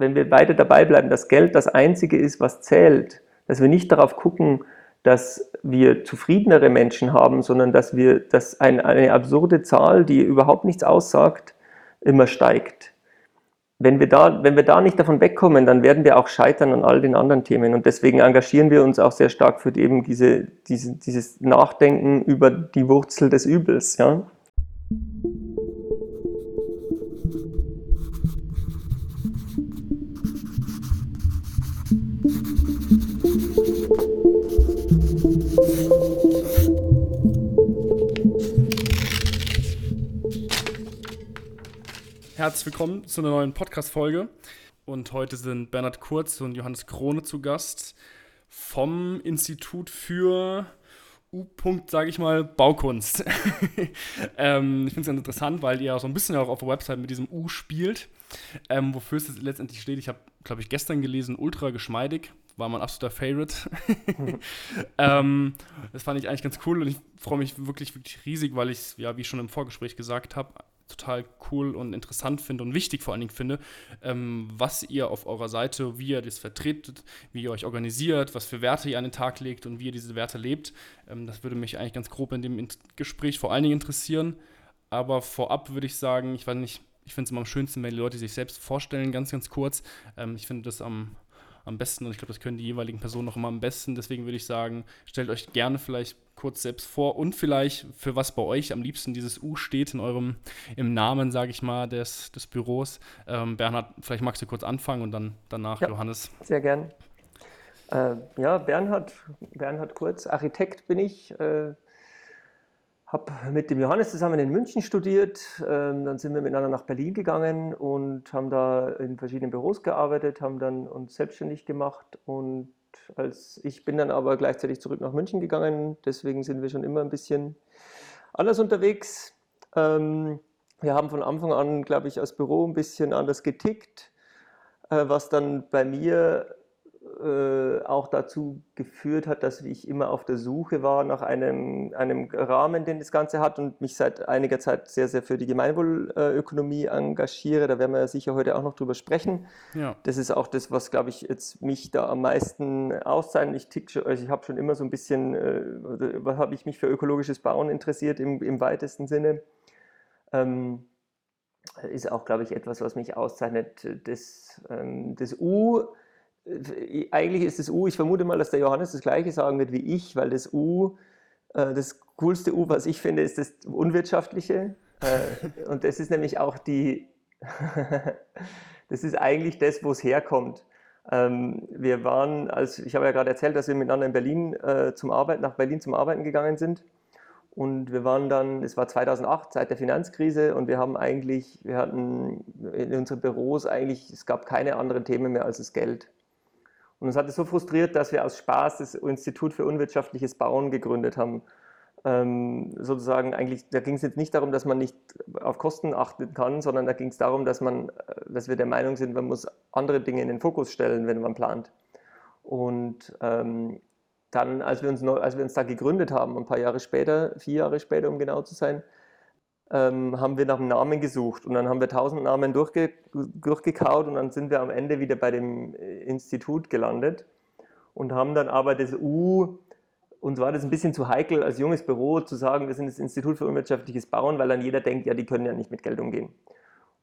wenn wir weiter dabei bleiben, dass Geld das Einzige ist, was zählt, dass wir nicht darauf gucken, dass wir zufriedenere Menschen haben, sondern dass wir, dass ein, eine absurde Zahl, die überhaupt nichts aussagt, immer steigt. Wenn wir, da, wenn wir da nicht davon wegkommen, dann werden wir auch scheitern an all den anderen Themen. Und deswegen engagieren wir uns auch sehr stark für eben diese, diese, dieses Nachdenken über die Wurzel des Übels. Ja? Herzlich willkommen zu einer neuen Podcast-Folge. Und heute sind Bernhard Kurz und Johannes Krone zu Gast vom Institut für U. sage ich mal, Baukunst. ähm, ich finde es ganz interessant, weil ihr so ein bisschen auch auf der Website mit diesem U spielt. Ähm, wofür es letztendlich steht, ich habe, glaube ich, gestern gelesen, ultra geschmeidig. War mein absoluter Favorite. ähm, das fand ich eigentlich ganz cool und ich freue mich wirklich, wirklich riesig, weil ich, ja, wie schon im Vorgespräch gesagt habe, total cool und interessant finde und wichtig vor allen Dingen finde, ähm, was ihr auf eurer Seite, wie ihr das vertretet, wie ihr euch organisiert, was für Werte ihr an den Tag legt und wie ihr diese Werte lebt. Ähm, das würde mich eigentlich ganz grob in dem Gespräch vor allen Dingen interessieren. Aber vorab würde ich sagen, ich weiß nicht, ich finde es immer am schönsten, wenn die Leute sich selbst vorstellen, ganz, ganz kurz. Ähm, ich finde das am am besten und ich glaube, das können die jeweiligen Personen noch immer am besten. Deswegen würde ich sagen, stellt euch gerne vielleicht kurz selbst vor und vielleicht für was bei euch am liebsten dieses U steht in eurem im Namen, sage ich mal, des, des Büros. Ähm, Bernhard, vielleicht magst du kurz anfangen und dann danach ja, Johannes. Sehr gern. Äh, ja, Bernhard, Bernhard Kurz, Architekt bin ich. Äh, habe mit dem Johannes zusammen in München studiert, ähm, dann sind wir miteinander nach Berlin gegangen und haben da in verschiedenen Büros gearbeitet, haben dann uns selbstständig gemacht und als ich bin dann aber gleichzeitig zurück nach München gegangen, deswegen sind wir schon immer ein bisschen anders unterwegs. Ähm, wir haben von Anfang an, glaube ich, als Büro ein bisschen anders getickt, äh, was dann bei mir äh, auch dazu geführt hat, dass ich immer auf der Suche war nach einem, einem Rahmen, den das Ganze hat und mich seit einiger Zeit sehr, sehr für die Gemeinwohlökonomie engagiere. Da werden wir ja sicher heute auch noch drüber sprechen. Ja. Das ist auch das, was, glaube ich, jetzt mich da am meisten auszeichnet. Ich, tick, also ich habe schon immer so ein bisschen, äh, was habe ich mich für ökologisches Bauen interessiert im, im weitesten Sinne. Ähm, ist auch, glaube ich, etwas, was mich auszeichnet. Das, ähm, das U eigentlich ist das U, ich vermute mal, dass der Johannes das gleiche sagen wird wie ich, weil das U, äh, das coolste U, was ich finde, ist das Unwirtschaftliche. Äh, und das ist nämlich auch die, das ist eigentlich das, wo es herkommt. Ähm, wir waren, als ich habe ja gerade erzählt, dass wir miteinander in Berlin zum Arbeiten, nach Berlin zum Arbeiten gegangen sind. Und wir waren dann, es war 2008, Zeit der Finanzkrise, und wir haben eigentlich, wir hatten in unseren Büros eigentlich, es gab keine anderen Themen mehr als das Geld. Und uns hat es so frustriert, dass wir aus Spaß das Institut für unwirtschaftliches Bauen gegründet haben. Ähm, sozusagen eigentlich, da ging es jetzt nicht darum, dass man nicht auf Kosten achten kann, sondern da ging es darum, dass man, äh, dass wir der Meinung sind, man muss andere Dinge in den Fokus stellen, wenn man plant. Und ähm, dann, als wir, uns als wir uns da gegründet haben, ein paar Jahre später, vier Jahre später, um genau zu sein, ähm, haben wir nach einem Namen gesucht und dann haben wir tausend Namen durchge durchgekaut und dann sind wir am Ende wieder bei dem äh, Institut gelandet und haben dann aber das U, uns war das ein bisschen zu heikel als junges Büro zu sagen, wir sind das Institut für unwirtschaftliches Bauen, weil dann jeder denkt, ja, die können ja nicht mit Geld umgehen.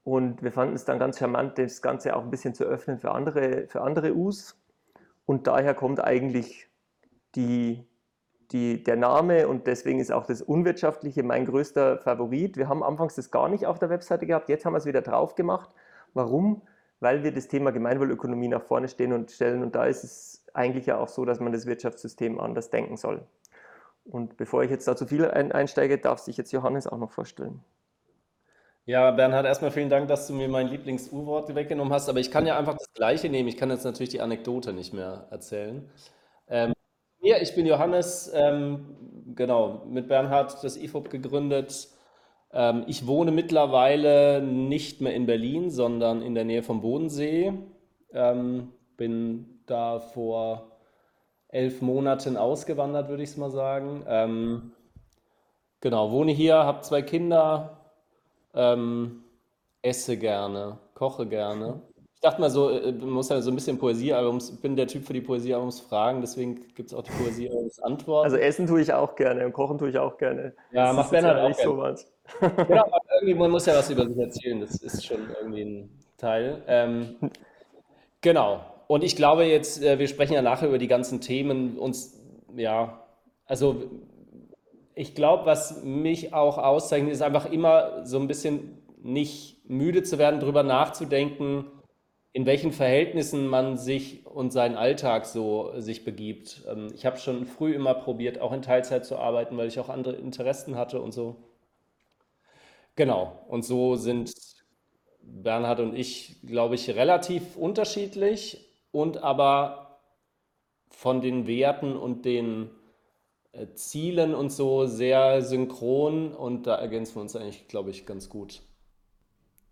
Und wir fanden es dann ganz charmant, das Ganze auch ein bisschen zu öffnen für andere, für andere U's. Und daher kommt eigentlich die, die, der Name und deswegen ist auch das Unwirtschaftliche mein größter Favorit. Wir haben anfangs das gar nicht auf der Webseite gehabt, jetzt haben wir es wieder drauf gemacht. Warum? Weil wir das Thema Gemeinwohlökonomie nach vorne stehen und stellen und da ist es eigentlich ja auch so, dass man das Wirtschaftssystem anders denken soll. Und bevor ich jetzt da zu viel einsteige, darf sich jetzt Johannes auch noch vorstellen. Ja, Bernhard, erstmal vielen Dank, dass du mir mein Lieblings-U-Wort weggenommen hast, aber ich kann ja einfach das Gleiche nehmen. Ich kann jetzt natürlich die Anekdote nicht mehr erzählen. Ja, ich bin Johannes, ähm, genau, mit Bernhard das IFOP gegründet. Ähm, ich wohne mittlerweile nicht mehr in Berlin, sondern in der Nähe vom Bodensee. Ähm, bin da vor elf Monaten ausgewandert, würde ich es mal sagen. Ähm, genau, wohne hier, habe zwei Kinder, ähm, esse gerne, koche gerne. Ich dachte mal so, äh, man muss ja so ein bisschen Poesiealbums, ich bin der Typ für die Poesiealbums Fragen, deswegen gibt es auch die Poesiealbums Antworten. Also essen tue ich auch gerne und kochen tue ich auch gerne. Ja, Das macht Bernhard auch nicht gerne. sowas. Genau, aber irgendwie, man muss ja was über sich erzählen, das ist schon irgendwie ein Teil. Ähm, genau. Und ich glaube jetzt, äh, wir sprechen ja nachher über die ganzen Themen, uns, ja, also ich glaube, was mich auch auszeichnet, ist einfach immer so ein bisschen nicht müde zu werden, darüber nachzudenken, in welchen Verhältnissen man sich und seinen Alltag so äh, sich begibt. Ähm, ich habe schon früh immer probiert, auch in Teilzeit zu arbeiten, weil ich auch andere Interessen hatte und so. Genau. Und so sind Bernhard und ich, glaube ich, relativ unterschiedlich und aber von den Werten und den äh, Zielen und so sehr synchron und da ergänzen wir uns eigentlich, glaube ich, ganz gut.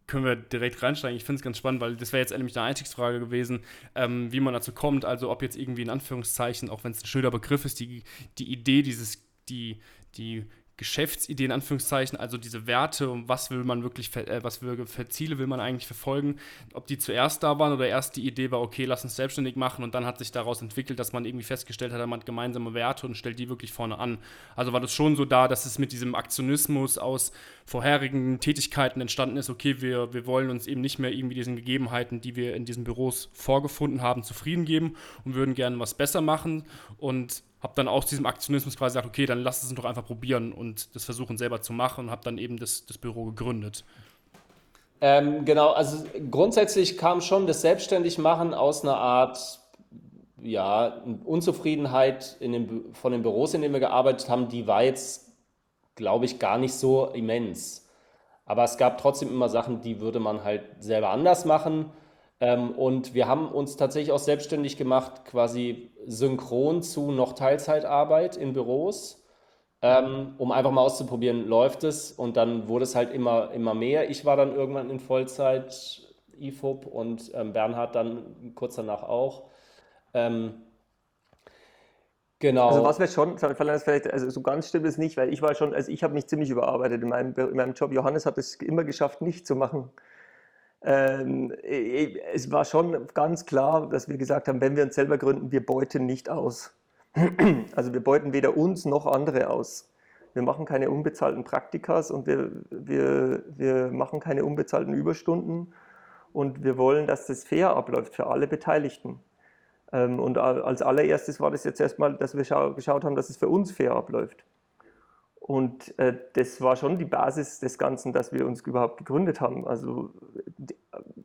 Können wir direkt reinsteigen. Ich finde es ganz spannend, weil das wäre jetzt nämlich eine Einstiegsfrage gewesen, ähm, wie man dazu kommt. Also ob jetzt irgendwie in Anführungszeichen, auch wenn es ein schöner Begriff ist, die, die Idee, dieses, die, die Geschäftsidee in Anführungszeichen, also diese Werte und was will man wirklich, äh, was für, für Ziele will man eigentlich verfolgen, ob die zuerst da waren oder erst die Idee war, okay, lass uns selbstständig machen und dann hat sich daraus entwickelt, dass man irgendwie festgestellt hat, man hat gemeinsame Werte und stellt die wirklich vorne an. Also war das schon so da, dass es mit diesem Aktionismus aus vorherigen Tätigkeiten entstanden ist, okay, wir, wir wollen uns eben nicht mehr irgendwie diesen Gegebenheiten, die wir in diesen Büros vorgefunden haben, zufrieden geben und würden gerne was besser machen und habe dann aus diesem Aktionismus quasi gesagt, okay, dann lass es doch einfach probieren und das versuchen selber zu machen und habe dann eben das, das Büro gegründet. Ähm, genau, also grundsätzlich kam schon das Selbstständigmachen aus einer Art, ja, Unzufriedenheit den, von den Büros, in denen wir gearbeitet haben, die war jetzt, glaube ich, gar nicht so immens. Aber es gab trotzdem immer Sachen, die würde man halt selber anders machen. Ähm, und wir haben uns tatsächlich auch selbstständig gemacht, quasi synchron zu noch Teilzeitarbeit in Büros ähm, um einfach mal auszuprobieren, läuft es. Und dann wurde es halt immer, immer mehr. Ich war dann irgendwann in Vollzeit IFOP und ähm, Bernhard dann kurz danach auch. Ähm, Also was genau. wir schon, vielleicht, also so ganz stimmt es nicht, weil ich war schon, also ich habe mich ziemlich überarbeitet in meinem, in meinem Job. Johannes hat es immer geschafft, nicht zu machen. Ähm, es war schon ganz klar, dass wir gesagt haben, wenn wir uns selber gründen, wir beuten nicht aus. Also wir beuten weder uns noch andere aus. Wir machen keine unbezahlten Praktikas und wir, wir, wir machen keine unbezahlten Überstunden und wir wollen, dass das fair abläuft für alle Beteiligten. Ähm, und als allererstes war das jetzt erstmal, dass wir geschaut haben, dass es für uns fair abläuft. Und äh, das war schon die Basis des Ganzen, dass wir uns überhaupt gegründet haben. Also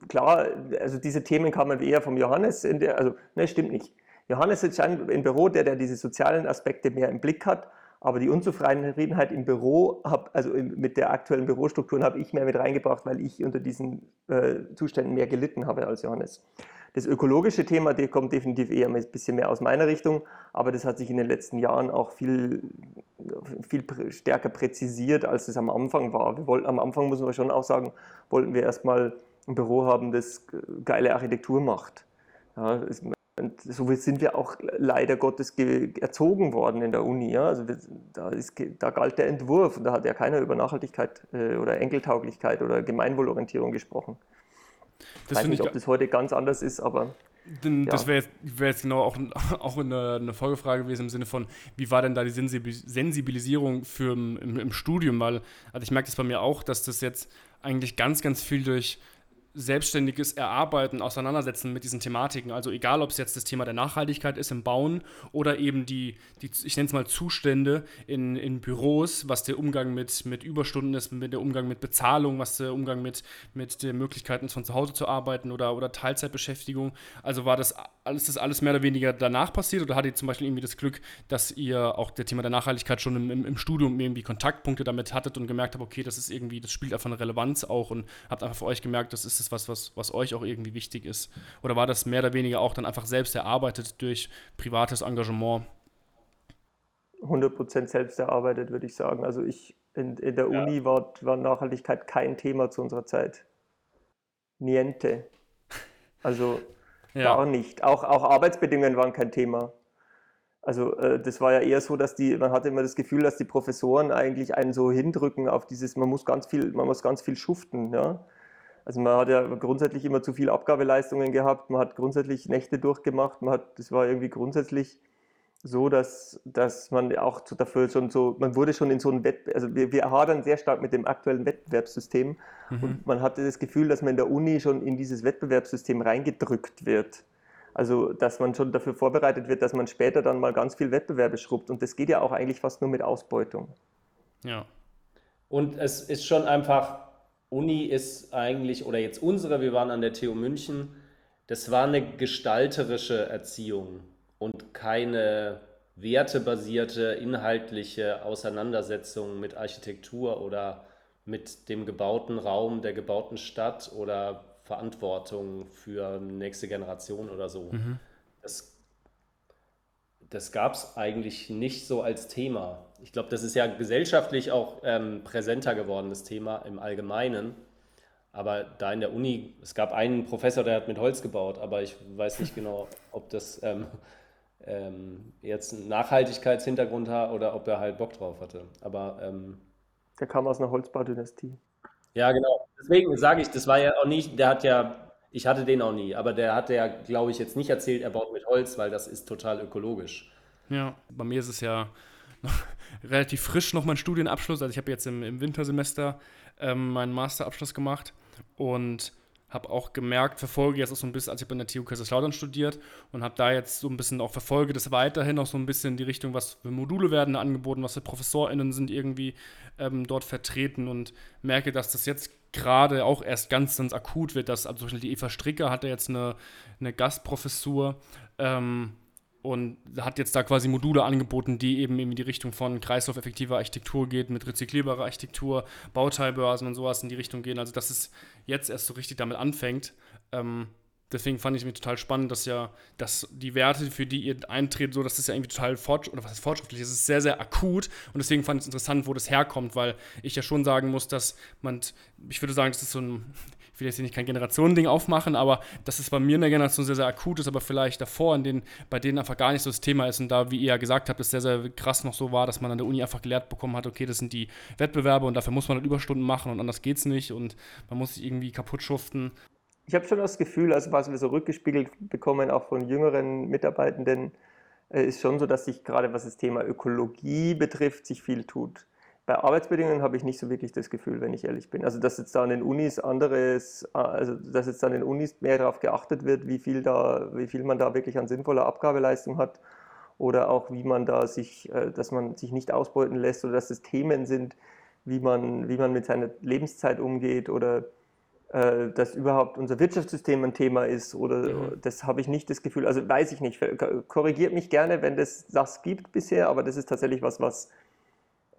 klar, also diese Themen kamen eher vom Johannes. Der, also, ne, stimmt nicht. Johannes ist im Büro der, der diese sozialen Aspekte mehr im Blick hat. Aber die Unzufriedenheit im Büro, hab, also mit der aktuellen Bürostrukturen, habe ich mehr mit reingebracht, weil ich unter diesen äh, Zuständen mehr gelitten habe als Johannes. Das ökologische Thema, der kommt definitiv eher ein bisschen mehr aus meiner Richtung, aber das hat sich in den letzten Jahren auch viel, viel stärker präzisiert, als es am Anfang war. Wir wollten, am Anfang, muss man schon auch sagen, wollten wir erstmal ein Büro haben, das geile Architektur macht. Ja, es, und so sind wir auch leider Gottes erzogen worden in der Uni. Ja? Also wir, da, ist, da, galt der Entwurf und da hat ja keiner über Nachhaltigkeit äh, oder Enkeltauglichkeit oder Gemeinwohlorientierung gesprochen. Das ich weiß nicht, ob das heute ganz anders ist, aber. Denn ja. Das wäre jetzt, wär jetzt, genau auch, auch eine, eine, Folgefrage gewesen im Sinne von, wie war denn da die Sensibilisierung für im, im Studium? Weil, also ich merke das bei mir auch, dass das jetzt eigentlich ganz, ganz viel durch selbstständiges Erarbeiten, Auseinandersetzen mit diesen Thematiken. Also egal, ob es jetzt das Thema der Nachhaltigkeit ist im Bauen oder eben die, die ich nenne es mal Zustände in, in Büros, was der Umgang mit, mit Überstunden ist, mit der Umgang mit Bezahlung, was der Umgang mit, mit den Möglichkeiten ist, von zu Hause zu arbeiten oder, oder Teilzeitbeschäftigung. Also war das alles, das alles mehr oder weniger danach passiert oder hattet ihr zum Beispiel irgendwie das Glück, dass ihr auch der Thema der Nachhaltigkeit schon im, im, im Studium irgendwie Kontaktpunkte damit hattet und gemerkt habt, okay, das ist irgendwie, das spielt einfach eine Relevanz auch und habt einfach für euch gemerkt, das ist das was, was, was euch auch irgendwie wichtig ist? Oder war das mehr oder weniger auch dann einfach selbst erarbeitet durch privates Engagement? 100% selbst erarbeitet, würde ich sagen. Also ich in, in der ja. Uni war, war Nachhaltigkeit kein Thema zu unserer Zeit. Niente. Also ja. gar nicht. Auch, auch Arbeitsbedingungen waren kein Thema. Also äh, das war ja eher so, dass die, man hatte immer das Gefühl, dass die Professoren eigentlich einen so hindrücken auf dieses, man muss ganz viel, man muss ganz viel schuften, ja. Also man hat ja grundsätzlich immer zu viel Abgabeleistungen gehabt, man hat grundsätzlich Nächte durchgemacht, man hat, das war irgendwie grundsätzlich so, dass, dass man auch dafür schon so, man wurde schon in so einen Wettbewerb, also wir, wir hadern sehr stark mit dem aktuellen Wettbewerbssystem mhm. und man hatte das Gefühl, dass man in der Uni schon in dieses Wettbewerbssystem reingedrückt wird. Also, dass man schon dafür vorbereitet wird, dass man später dann mal ganz viel Wettbewerbe schrubbt. Und das geht ja auch eigentlich fast nur mit Ausbeutung. Ja. Und es ist schon einfach, Uni ist eigentlich, oder jetzt unsere, wir waren an der TU München, das war eine gestalterische Erziehung und keine wertebasierte, inhaltliche Auseinandersetzung mit Architektur oder mit dem gebauten Raum der gebauten Stadt oder Verantwortung für nächste Generation oder so. Mhm. Das, das gab es eigentlich nicht so als Thema. Ich glaube, das ist ja gesellschaftlich auch ähm, präsenter geworden, das Thema im Allgemeinen. Aber da in der Uni, es gab einen Professor, der hat mit Holz gebaut, aber ich weiß nicht genau, ob das ähm, ähm, jetzt einen Nachhaltigkeitshintergrund hat oder ob er halt Bock drauf hatte. Aber ähm, der kam aus einer Holzbaudynastie. Ja, genau. Deswegen sage ich, das war ja auch nicht, der hat ja, ich hatte den auch nie, aber der hatte ja, glaube ich, jetzt nicht erzählt, er baut mit Holz, weil das ist total ökologisch. Ja, bei mir ist es ja relativ frisch noch mein Studienabschluss. Also ich habe jetzt im, im Wintersemester ähm, meinen Masterabschluss gemacht und habe auch gemerkt, verfolge jetzt auch so ein bisschen, als ich bei der TU Kaiserslautern studiert und habe da jetzt so ein bisschen auch verfolge das weiterhin auch so ein bisschen in die Richtung, was für Module werden angeboten, was für ProfessorInnen sind irgendwie ähm, dort vertreten und merke, dass das jetzt gerade auch erst ganz, ganz akut wird, dass also die Eva Stricker hatte jetzt eine, eine Gastprofessur ähm, und hat jetzt da quasi Module angeboten, die eben in die Richtung von kreislaufeffektiver Architektur geht, mit rezyklierbarer Architektur, Bauteilbörsen und sowas in die Richtung gehen. Also dass es jetzt erst so richtig damit anfängt. Ähm, deswegen fand ich mir total spannend, dass ja, dass die Werte, für die ihr eintritt, so, das ja irgendwie total fortschrittlich, oder was ist fortschrittlich, es ist sehr, sehr akut und deswegen fand ich es interessant, wo das herkommt, weil ich ja schon sagen muss, dass man, ich würde sagen, das ist so ein, will jetzt hier nicht kein Generationending aufmachen, aber dass es bei mir in der Generation sehr, sehr akut ist, aber vielleicht davor, in denen, bei denen einfach gar nicht so das Thema ist und da, wie ihr ja gesagt habt, es sehr, sehr krass noch so war, dass man an der Uni einfach gelehrt bekommen hat, okay, das sind die Wettbewerbe und dafür muss man halt Überstunden machen und anders geht es nicht und man muss sich irgendwie kaputt schuften. Ich habe schon das Gefühl, also was wir so rückgespiegelt bekommen, auch von jüngeren Mitarbeitenden, äh, ist schon so, dass sich gerade was das Thema Ökologie betrifft, sich viel tut. Bei Arbeitsbedingungen habe ich nicht so wirklich das Gefühl, wenn ich ehrlich bin. Also dass jetzt da an den Unis anderes, also dass jetzt an den Unis mehr darauf geachtet wird, wie viel da, wie viel man da wirklich an sinnvoller Abgabeleistung hat oder auch wie man da sich, äh, dass man sich nicht ausbeuten lässt oder dass es Themen sind, wie man, wie man mit seiner Lebenszeit umgeht oder äh, dass überhaupt unser Wirtschaftssystem ein Thema ist oder mhm. das habe ich nicht das Gefühl, also weiß ich nicht, korrigiert mich gerne, wenn das das gibt bisher, aber das ist tatsächlich was, was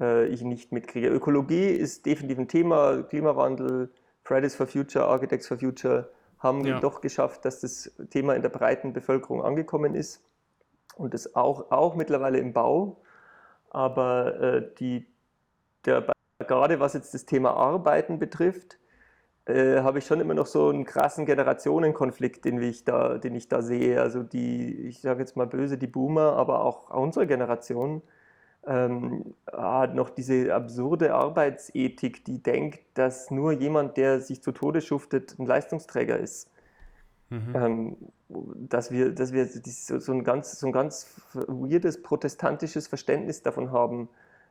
äh, ich nicht mitkriege. Ökologie ist definitiv ein Thema, Klimawandel, Fridays for Future, Architects for Future haben ja. doch geschafft, dass das Thema in der breiten Bevölkerung angekommen ist und das auch, auch mittlerweile im Bau. Aber äh, die, der, gerade was jetzt das Thema Arbeiten betrifft, äh, habe ich schon immer noch so einen krassen Generationenkonflikt, den ich da, den ich da sehe. Also die, ich sage jetzt mal böse, die Boomer, aber auch unsere Generation ähm, hat noch diese absurde Arbeitsethik, die denkt, dass nur jemand, der sich zu Tode schuftet, ein Leistungsträger ist. Mhm. Ähm, dass wir, dass wir so ein, ganz, so ein ganz weirdes protestantisches Verständnis davon haben,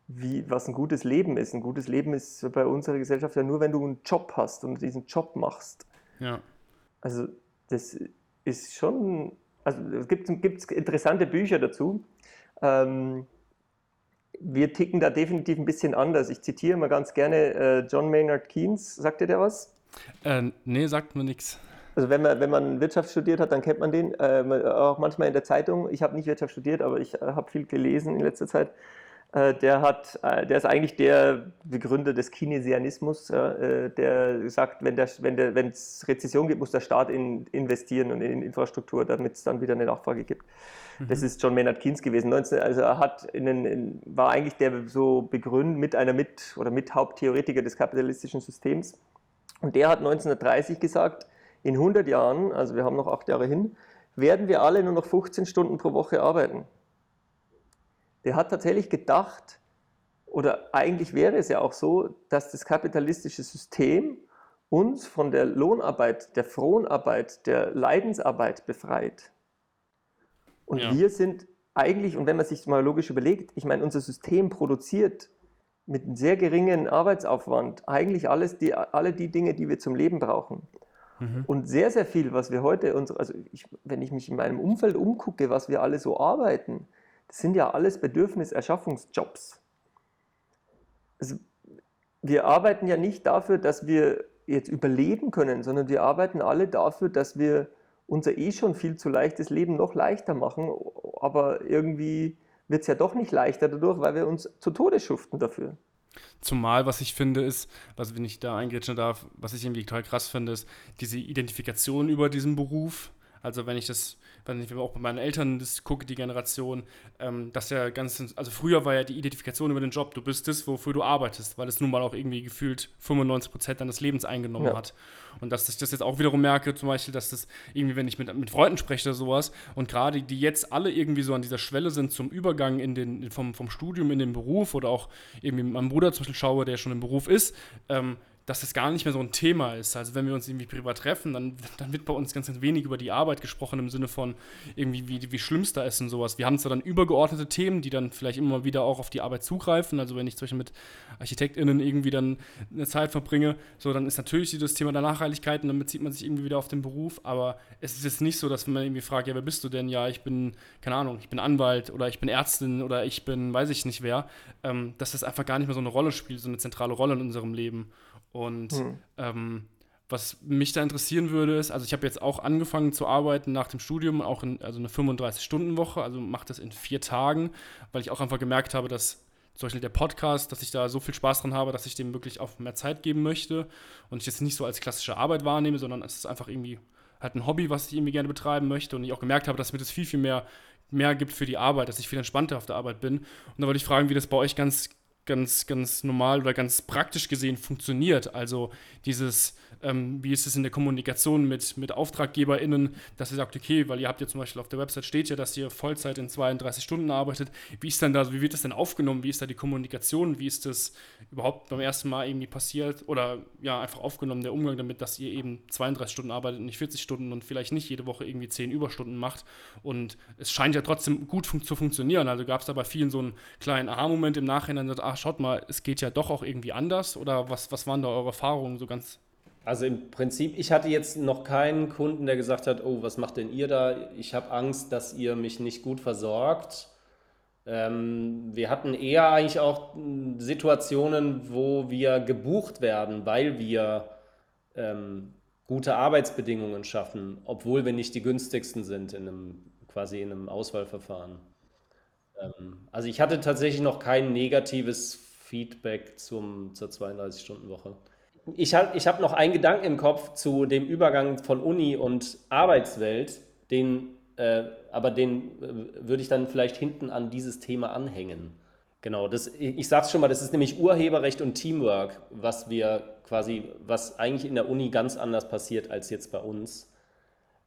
wie, was ein gutes Leben ist. Ein gutes Leben ist bei unserer Gesellschaft ja nur, wenn du einen Job hast und diesen Job machst. Ja. Also das ist schon, also es gibt, gibt interessante Bücher dazu. Ähm, wir ticken da definitiv ein bisschen anders. Ich zitiere mal ganz gerne äh, John Maynard Keynes. Sagt ihr der was? Äh, nee, sagt mir nichts. Also wenn man, wenn man Wirtschaft studiert hat, dann kennt man den. Äh, auch manchmal in der Zeitung. Ich habe nicht Wirtschaft studiert, aber ich äh, habe viel gelesen in letzter Zeit. Äh, der, hat, äh, der ist eigentlich der Begründer des Keynesianismus, der sagt, wenn es wenn der, Rezession gibt, muss der Staat in, investieren und in Infrastruktur, damit es dann wieder eine Nachfrage gibt. Das mhm. ist John Maynard Keynes gewesen. 19, also er hat in, in, war eigentlich der so Begründer mit einer mit oder mit Haupttheoretiker des kapitalistischen Systems. Und der hat 1930 gesagt, in 100 Jahren, also wir haben noch acht Jahre hin, werden wir alle nur noch 15 Stunden pro Woche arbeiten. Der hat tatsächlich gedacht, oder eigentlich wäre es ja auch so, dass das kapitalistische System uns von der Lohnarbeit, der Fronarbeit, der Leidensarbeit befreit. Und ja. wir sind eigentlich, und wenn man sich mal logisch überlegt, ich meine, unser System produziert mit einem sehr geringen Arbeitsaufwand eigentlich alles die, alle die Dinge, die wir zum Leben brauchen. Mhm. Und sehr, sehr viel, was wir heute, also ich, wenn ich mich in meinem Umfeld umgucke, was wir alle so arbeiten, das sind ja alles Bedürfniserschaffungsjobs. Also, wir arbeiten ja nicht dafür, dass wir jetzt überleben können, sondern wir arbeiten alle dafür, dass wir unser eh schon viel zu leichtes Leben noch leichter machen, aber irgendwie wird es ja doch nicht leichter dadurch, weil wir uns zu Tode schuften dafür. Zumal, was ich finde, ist, was, wenn ich da eingrätschen darf, was ich irgendwie total krass finde, ist diese Identifikation über diesen Beruf. Also wenn ich das wenn ich auch bei meinen Eltern das gucke, die Generation, ähm, dass ja ganz, also früher war ja die Identifikation über den Job, du bist es, wofür du arbeitest, weil es nun mal auch irgendwie gefühlt 95 Prozent deines Lebens eingenommen ja. hat. Und dass ich das jetzt auch wiederum merke, zum Beispiel, dass das irgendwie, wenn ich mit, mit Freunden spreche oder sowas, und gerade die jetzt alle irgendwie so an dieser Schwelle sind zum Übergang in den, vom, vom Studium in den Beruf oder auch irgendwie mit meinem Bruder zum Beispiel schaue, der schon im Beruf ist, ähm, dass das gar nicht mehr so ein Thema ist. Also wenn wir uns irgendwie privat treffen, dann, dann wird bei uns ganz, ganz wenig über die Arbeit gesprochen im Sinne von irgendwie, wie, wie schlimm es da ist und sowas. Wir haben zwar dann übergeordnete Themen, die dann vielleicht immer wieder auch auf die Arbeit zugreifen. Also wenn ich zum Beispiel mit ArchitektInnen irgendwie dann eine Zeit verbringe, so dann ist natürlich das Thema der Nachhaltigkeit und dann bezieht man sich irgendwie wieder auf den Beruf. Aber es ist jetzt nicht so, dass man irgendwie fragt, ja, wer bist du denn? Ja, ich bin, keine Ahnung, ich bin Anwalt oder ich bin Ärztin oder ich bin, weiß ich nicht wer. Ähm, dass das einfach gar nicht mehr so eine Rolle spielt, so eine zentrale Rolle in unserem Leben. Und hm. ähm, was mich da interessieren würde, ist, also ich habe jetzt auch angefangen zu arbeiten nach dem Studium, auch in also eine 35-Stunden-Woche, also mache das in vier Tagen, weil ich auch einfach gemerkt habe, dass zum Beispiel der Podcast, dass ich da so viel Spaß dran habe, dass ich dem wirklich auch mehr Zeit geben möchte und ich jetzt nicht so als klassische Arbeit wahrnehme, sondern es ist einfach irgendwie halt ein Hobby, was ich irgendwie gerne betreiben möchte und ich auch gemerkt habe, dass mir das viel, viel mehr, mehr gibt für die Arbeit, dass ich viel entspannter auf der Arbeit bin. Und da wollte ich fragen, wie das bei euch ganz ganz, ganz normal oder ganz praktisch gesehen funktioniert. Also dieses, ähm, wie ist es in der Kommunikation mit, mit AuftraggeberInnen, dass ihr sagt, okay, weil ihr habt ja zum Beispiel auf der Website steht ja, dass ihr Vollzeit in 32 Stunden arbeitet. Wie ist dann da, wie wird das denn aufgenommen? Wie ist da die Kommunikation? Wie ist das überhaupt beim ersten Mal irgendwie passiert? Oder ja, einfach aufgenommen, der Umgang damit, dass ihr eben 32 Stunden arbeitet und nicht 40 Stunden und vielleicht nicht jede Woche irgendwie 10 Überstunden macht. Und es scheint ja trotzdem gut fun zu funktionieren. Also gab es da bei vielen so einen kleinen Aha-Moment im Nachhinein, dass, ach, schaut mal, es geht ja doch auch irgendwie anders? Oder was, was waren da eure Erfahrungen so ganz? Also im Prinzip, ich hatte jetzt noch keinen Kunden, der gesagt hat, oh, was macht denn ihr da? Ich habe Angst, dass ihr mich nicht gut versorgt. Ähm, wir hatten eher eigentlich auch Situationen, wo wir gebucht werden, weil wir ähm, gute Arbeitsbedingungen schaffen, obwohl wir nicht die günstigsten sind in einem quasi in einem Auswahlverfahren. Ähm, also ich hatte tatsächlich noch kein negatives Feedback zum, zur 32-Stunden-Woche. Ich habe ich hab noch einen Gedanken im Kopf zu dem Übergang von Uni und Arbeitswelt, den, äh, aber den äh, würde ich dann vielleicht hinten an dieses Thema anhängen. Genau, das, ich sage es schon mal, das ist nämlich Urheberrecht und Teamwork, was wir quasi, was eigentlich in der Uni ganz anders passiert als jetzt bei uns.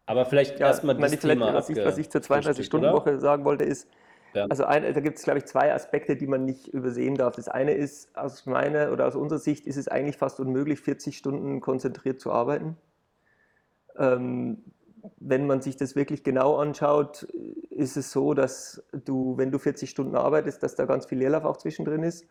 Aber vielleicht ja, erstmal das Thema. Was ich, was ich zur 32-Stunden-Woche sagen wollte, ist, ja. Also ein, da gibt es, glaube ich, zwei Aspekte, die man nicht übersehen darf. Das eine ist, aus meiner oder aus unserer Sicht ist es eigentlich fast unmöglich, 40 Stunden konzentriert zu arbeiten. Ähm, wenn man sich das wirklich genau anschaut, ist es so, dass du, wenn du 40 Stunden arbeitest, dass da ganz viel Leerlauf auch zwischendrin ist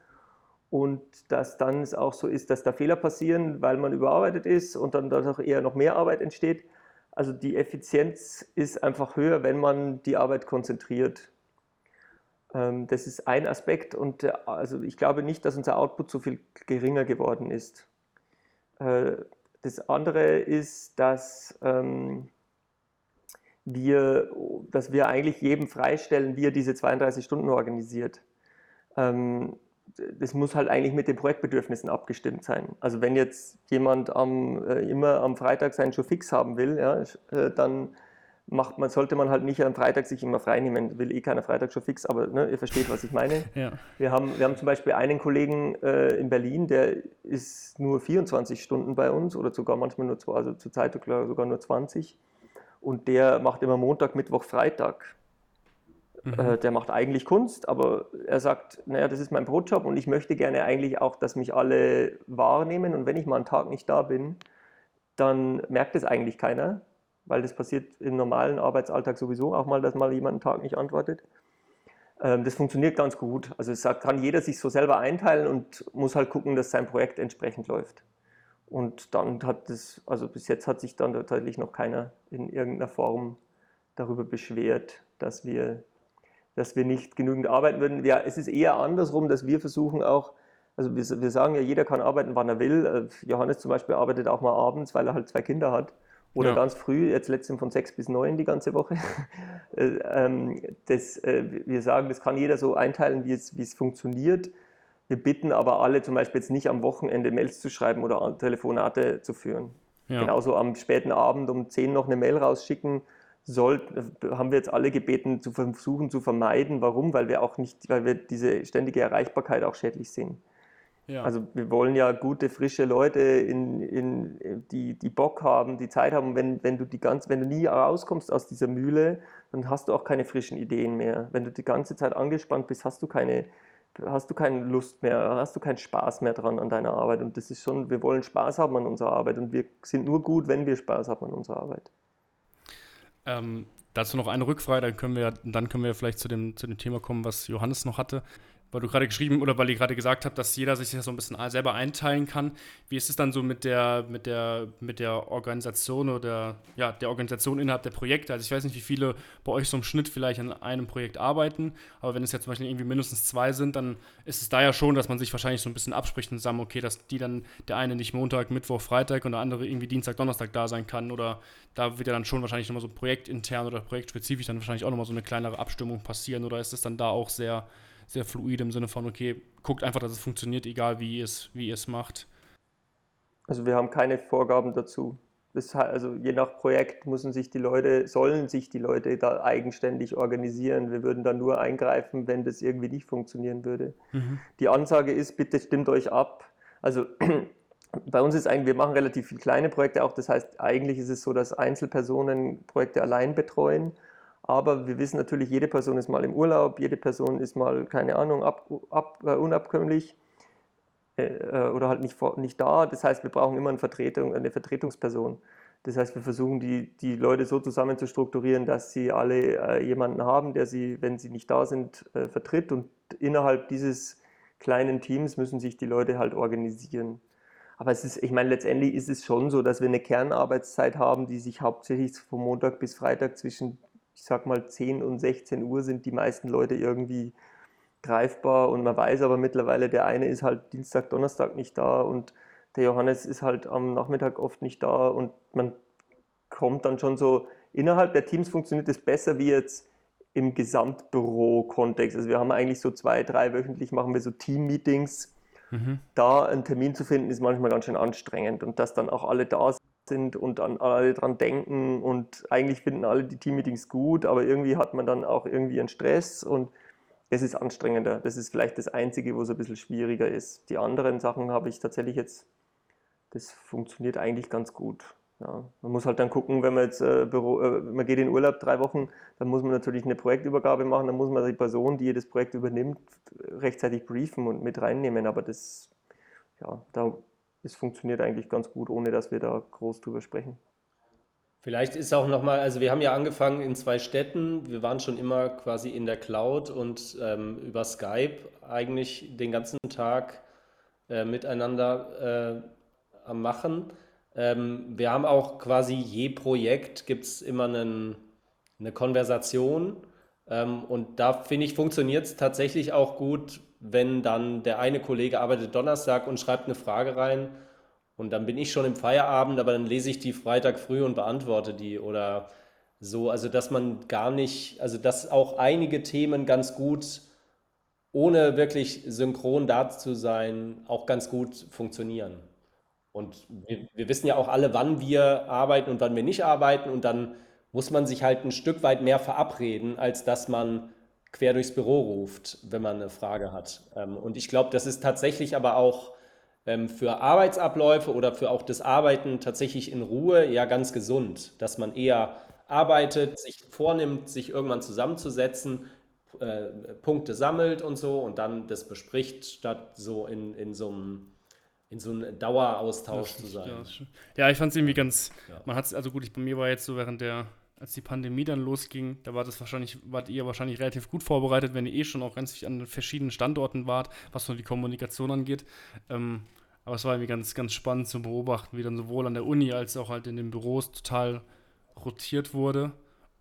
und dass dann es auch so ist, dass da Fehler passieren, weil man überarbeitet ist und dann dadurch eher noch mehr Arbeit entsteht. Also die Effizienz ist einfach höher, wenn man die Arbeit konzentriert. Ähm, das ist ein Aspekt und also ich glaube nicht, dass unser Output so viel geringer geworden ist. Äh, das andere ist, dass ähm, wir, dass wir eigentlich jedem freistellen, wie er diese 32 Stunden organisiert. Ähm, das muss halt eigentlich mit den Projektbedürfnissen abgestimmt sein. Also wenn jetzt jemand am, äh, immer am Freitag seinen Show fix haben will, ja, äh, dann macht man, sollte man halt nicht am Freitag sich immer frei nehmen. Will eh keiner Freitag schon fix, aber ne, ihr versteht, was ich meine. Ja. Wir, haben, wir haben zum Beispiel einen Kollegen äh, in Berlin, der ist nur 24 Stunden bei uns oder sogar manchmal nur zwei, also zur Zeit sogar nur 20. Und der macht immer Montag, Mittwoch, Freitag. Mhm. Äh, der macht eigentlich Kunst, aber er sagt, naja, das ist mein Brotjob und ich möchte gerne eigentlich auch, dass mich alle wahrnehmen. Und wenn ich mal einen Tag nicht da bin, dann merkt es eigentlich keiner, weil das passiert im normalen Arbeitsalltag sowieso auch mal, dass mal jemand einen Tag nicht antwortet. Ähm, das funktioniert ganz gut. Also es kann jeder sich so selber einteilen und muss halt gucken, dass sein Projekt entsprechend läuft. Und dann hat es, also bis jetzt hat sich dann tatsächlich noch keiner in irgendeiner Form darüber beschwert, dass wir, dass wir nicht genügend arbeiten würden. Ja, es ist eher andersrum, dass wir versuchen auch, also wir, wir sagen ja, jeder kann arbeiten, wann er will. Äh, Johannes zum Beispiel arbeitet auch mal abends, weil er halt zwei Kinder hat. Oder ja. ganz früh, jetzt letztens von sechs bis neun die ganze Woche. Äh, ähm, das, äh, wir sagen, das kann jeder so einteilen, wie es, wie es funktioniert. Wir bitten aber alle zum Beispiel jetzt nicht am Wochenende Mails zu schreiben oder Telefonate zu führen. Ja. Genauso am späten Abend um zehn noch eine Mail rausschicken, sollten, haben wir jetzt alle gebeten, zu versuchen zu vermeiden. Warum? Weil wir auch nicht, weil wir diese ständige Erreichbarkeit auch schädlich sehen. Ja. Also wir wollen ja gute, frische Leute, in, in, die, die Bock haben, die Zeit haben. Wenn, wenn, du die ganz, wenn du nie rauskommst aus dieser Mühle, dann hast du auch keine frischen Ideen mehr. Wenn du die ganze Zeit angespannt bist, hast du keine, hast du keine Lust mehr, hast du keinen Spaß mehr dran an deiner Arbeit. Und das ist schon, wir wollen Spaß haben an unserer Arbeit und wir sind nur gut, wenn wir Spaß haben an unserer Arbeit. Ähm, dazu noch eine Rückfrage, dann können wir, dann können wir vielleicht zu dem, zu dem Thema kommen, was Johannes noch hatte weil du gerade geschrieben oder weil ihr gerade gesagt habt, dass jeder sich das so ein bisschen selber einteilen kann. Wie ist es dann so mit der, mit der, mit der Organisation oder ja, der Organisation innerhalb der Projekte? Also ich weiß nicht, wie viele bei euch so im Schnitt vielleicht an einem Projekt arbeiten, aber wenn es jetzt zum Beispiel irgendwie mindestens zwei sind, dann ist es da ja schon, dass man sich wahrscheinlich so ein bisschen abspricht und sagt, okay, dass die dann der eine nicht Montag, Mittwoch, Freitag und der andere irgendwie Dienstag, Donnerstag da sein kann oder da wird ja dann schon wahrscheinlich nochmal so projektintern oder projektspezifisch dann wahrscheinlich auch nochmal so eine kleinere Abstimmung passieren oder ist es dann da auch sehr sehr fluid im Sinne von, okay, guckt einfach, dass es funktioniert, egal wie ihr es, wie ihr es macht. Also wir haben keine Vorgaben dazu. Das, also je nach Projekt müssen sich die Leute, sollen sich die Leute da eigenständig organisieren. Wir würden da nur eingreifen, wenn das irgendwie nicht funktionieren würde. Mhm. Die Ansage ist, bitte stimmt euch ab. Also bei uns ist eigentlich, wir machen relativ viele kleine Projekte auch. Das heißt, eigentlich ist es so, dass Einzelpersonen Projekte allein betreuen aber wir wissen natürlich, jede Person ist mal im Urlaub, jede Person ist mal, keine Ahnung, ab, ab, äh, unabkömmlich äh, äh, oder halt nicht, nicht da. Das heißt, wir brauchen immer eine, Vertretung, eine Vertretungsperson. Das heißt, wir versuchen die, die Leute so zusammen zu strukturieren, dass sie alle äh, jemanden haben, der sie, wenn sie nicht da sind, äh, vertritt. Und innerhalb dieses kleinen Teams müssen sich die Leute halt organisieren. Aber es ist, ich meine, letztendlich ist es schon so, dass wir eine Kernarbeitszeit haben, die sich hauptsächlich vom Montag bis Freitag zwischen ich sag mal 10 und 16 Uhr sind die meisten Leute irgendwie greifbar und man weiß aber mittlerweile, der eine ist halt Dienstag, Donnerstag nicht da und der Johannes ist halt am Nachmittag oft nicht da und man kommt dann schon so, innerhalb der Teams funktioniert es besser wie jetzt im Gesamtbüro-Kontext. Also wir haben eigentlich so zwei, drei wöchentlich machen wir so Team-Meetings. Mhm. Da einen Termin zu finden, ist manchmal ganz schön anstrengend und dass dann auch alle da sind und an alle dran denken und eigentlich finden alle die Teammeetings gut, aber irgendwie hat man dann auch irgendwie einen Stress und es ist anstrengender. Das ist vielleicht das Einzige, wo es ein bisschen schwieriger ist. Die anderen Sachen habe ich tatsächlich jetzt, das funktioniert eigentlich ganz gut. Ja, man muss halt dann gucken, wenn man jetzt äh, Büro, äh, man geht in Urlaub drei Wochen, dann muss man natürlich eine Projektübergabe machen, dann muss man die Person, die das Projekt übernimmt, rechtzeitig briefen und mit reinnehmen. Aber das, ja, da es funktioniert eigentlich ganz gut, ohne dass wir da groß drüber sprechen. Vielleicht ist auch nochmal, also wir haben ja angefangen in zwei Städten, wir waren schon immer quasi in der Cloud und ähm, über Skype eigentlich den ganzen Tag äh, miteinander äh, am Machen. Ähm, wir haben auch quasi je Projekt gibt es immer einen, eine Konversation ähm, und da finde ich, funktioniert es tatsächlich auch gut, wenn dann der eine Kollege arbeitet Donnerstag und schreibt eine Frage rein und dann bin ich schon im Feierabend, aber dann lese ich die Freitag früh und beantworte die oder so. Also, dass man gar nicht, also dass auch einige Themen ganz gut, ohne wirklich synchron da zu sein, auch ganz gut funktionieren. Und wir, wir wissen ja auch alle, wann wir arbeiten und wann wir nicht arbeiten und dann muss man sich halt ein Stück weit mehr verabreden, als dass man quer durchs Büro ruft, wenn man eine Frage hat. Ähm, und ich glaube, das ist tatsächlich aber auch ähm, für Arbeitsabläufe oder für auch das Arbeiten tatsächlich in Ruhe ja ganz gesund, dass man eher arbeitet, sich vornimmt, sich irgendwann zusammenzusetzen, äh, Punkte sammelt und so und dann das bespricht, statt so in, in so einem in so einem Daueraustausch zu sein. Ja, ja ich fand es irgendwie ganz, ja. man hat es, also gut, ich, bei mir war jetzt so während der, als die Pandemie dann losging, da war das wahrscheinlich, wart ihr wahrscheinlich relativ gut vorbereitet, wenn ihr eh schon auch ganz an verschiedenen Standorten wart, was so die Kommunikation angeht. Ähm, aber es war irgendwie ganz, ganz spannend zu beobachten, wie dann sowohl an der Uni als auch halt in den Büros total rotiert wurde.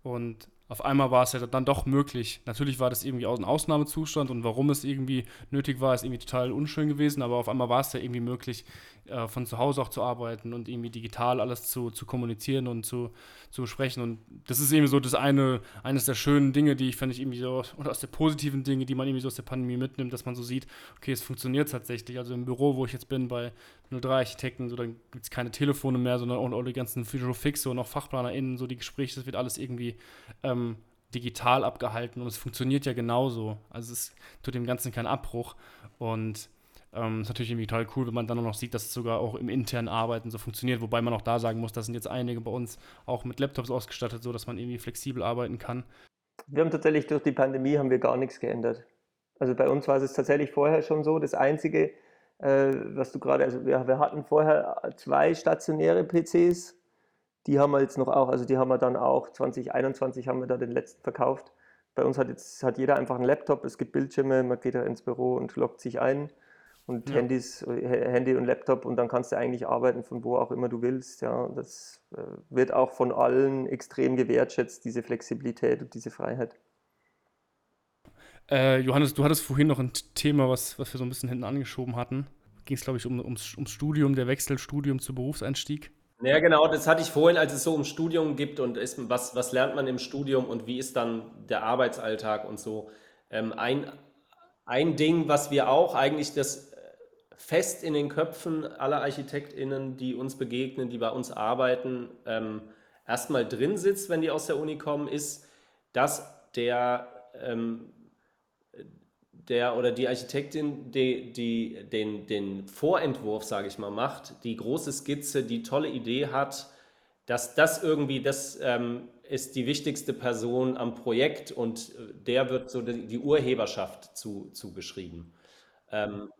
Und auf einmal war es ja dann doch möglich. Natürlich war das irgendwie ein Ausnahmezustand und warum es irgendwie nötig war, ist irgendwie total unschön gewesen, aber auf einmal war es ja irgendwie möglich, äh, von zu Hause auch zu arbeiten und irgendwie digital alles zu, zu kommunizieren und zu, zu besprechen. Und das ist eben so das eine, eines der schönen Dinge, die ich, finde ich, irgendwie so, oder aus der positiven Dinge, die man irgendwie so aus der Pandemie mitnimmt, dass man so sieht, okay, es funktioniert tatsächlich. Also im Büro, wo ich jetzt bin, bei 03 Architekten, so, dann gibt es keine Telefone mehr, sondern auch, die ganzen Visual Fixe und auch FachplanerInnen, so die Gespräche, das wird alles irgendwie ähm, digital abgehalten und es funktioniert ja genauso. Also es tut dem Ganzen keinen Abbruch und ähm, ist natürlich irgendwie total cool, wenn man dann noch sieht, dass es sogar auch im internen Arbeiten so funktioniert, wobei man auch da sagen muss, da sind jetzt einige bei uns auch mit Laptops ausgestattet, so dass man irgendwie flexibel arbeiten kann. Wir haben tatsächlich durch die Pandemie haben wir gar nichts geändert. Also bei uns war es tatsächlich vorher schon so. Das Einzige, was du gerade, also wir, wir hatten vorher zwei stationäre PCs, die haben wir jetzt noch auch, also die haben wir dann auch 2021 haben wir da den letzten verkauft. Bei uns hat jetzt hat jeder einfach einen Laptop, es gibt Bildschirme, man geht da ins Büro und loggt sich ein und ja. Handys, Handy und Laptop und dann kannst du eigentlich arbeiten von wo auch immer du willst. Ja, das äh, wird auch von allen extrem gewertschätzt, diese Flexibilität und diese Freiheit. Äh, Johannes, du hattest vorhin noch ein Thema, was, was wir so ein bisschen hinten angeschoben hatten. Ging es, glaube ich, um, ums, ums Studium, der Wechsel Studium zu Berufseinstieg? Ja, genau, das hatte ich vorhin, als es so um Studium gibt und ist, was, was lernt man im Studium und wie ist dann der Arbeitsalltag und so. Ähm, ein, ein Ding, was wir auch eigentlich das fest in den Köpfen aller ArchitektInnen, die uns begegnen, die bei uns arbeiten, ähm, erstmal drin sitzt, wenn die aus der Uni kommen, ist, dass der, ähm, der oder die Architektin die, die, den, den Vorentwurf, sage ich mal, macht, die große Skizze, die tolle Idee hat, dass das irgendwie, das ähm, ist die wichtigste Person am Projekt und der wird so die, die Urheberschaft zu, zugeschrieben. Ähm,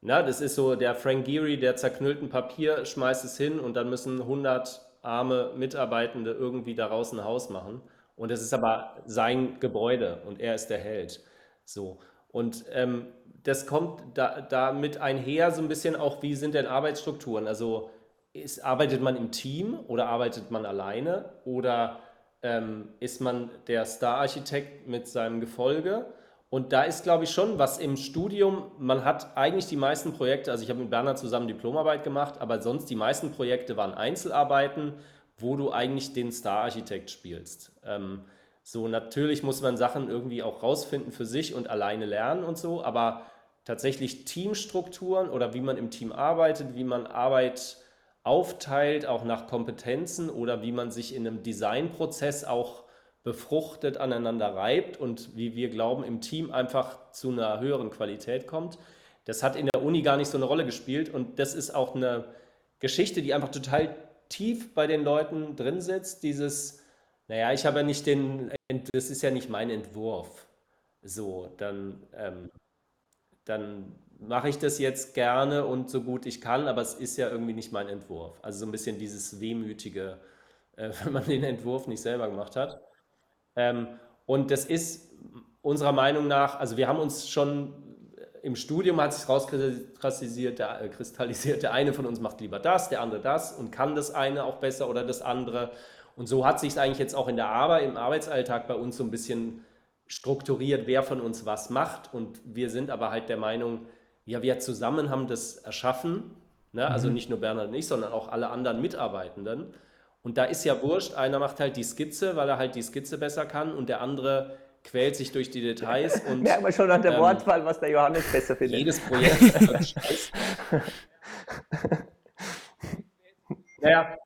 na, das ist so der Frank Geary, der zerknüllten Papier, schmeißt es hin und dann müssen 100 arme Mitarbeitende irgendwie daraus ein Haus machen. Und es ist aber sein Gebäude und er ist der Held. So. Und ähm, das kommt da, damit einher so ein bisschen auch, wie sind denn Arbeitsstrukturen? Also ist, arbeitet man im Team oder arbeitet man alleine oder ähm, ist man der Star-Architekt mit seinem Gefolge? Und da ist, glaube ich, schon was im Studium. Man hat eigentlich die meisten Projekte, also ich habe mit Bernhard zusammen Diplomarbeit gemacht, aber sonst die meisten Projekte waren Einzelarbeiten, wo du eigentlich den Star-Architekt spielst. Ähm, so, natürlich muss man Sachen irgendwie auch rausfinden für sich und alleine lernen und so, aber tatsächlich Teamstrukturen oder wie man im Team arbeitet, wie man Arbeit aufteilt, auch nach Kompetenzen oder wie man sich in einem Designprozess auch befruchtet aneinander reibt und wie wir glauben, im Team einfach zu einer höheren Qualität kommt. Das hat in der Uni gar nicht so eine Rolle gespielt und das ist auch eine Geschichte, die einfach total tief bei den Leuten drin sitzt. Dieses, naja, ich habe ja nicht den, das ist ja nicht mein Entwurf. So, dann, ähm, dann mache ich das jetzt gerne und so gut ich kann, aber es ist ja irgendwie nicht mein Entwurf. Also so ein bisschen dieses wehmütige, äh, wenn man den Entwurf nicht selber gemacht hat. Ähm, und das ist unserer Meinung nach, also wir haben uns schon im Studium hat sich rauskristallisiert, der, äh, kristallisiert, der eine von uns macht lieber das, der andere das und kann das eine auch besser oder das andere. Und so hat sich es eigentlich jetzt auch in der Arbeit, im Arbeitsalltag bei uns so ein bisschen strukturiert, wer von uns was macht. Und wir sind aber halt der Meinung, ja, wir zusammen haben das erschaffen. Ne? Also mhm. nicht nur Bernhard und ich, sondern auch alle anderen Mitarbeitenden. Und da ist ja wurscht, einer macht halt die Skizze, weil er halt die Skizze besser kann und der andere quält sich durch die Details. Und, Merkt man schon an der ähm, Wortwahl, was der Johannes besser findet. Jedes Projekt ist halt scheiße. naja.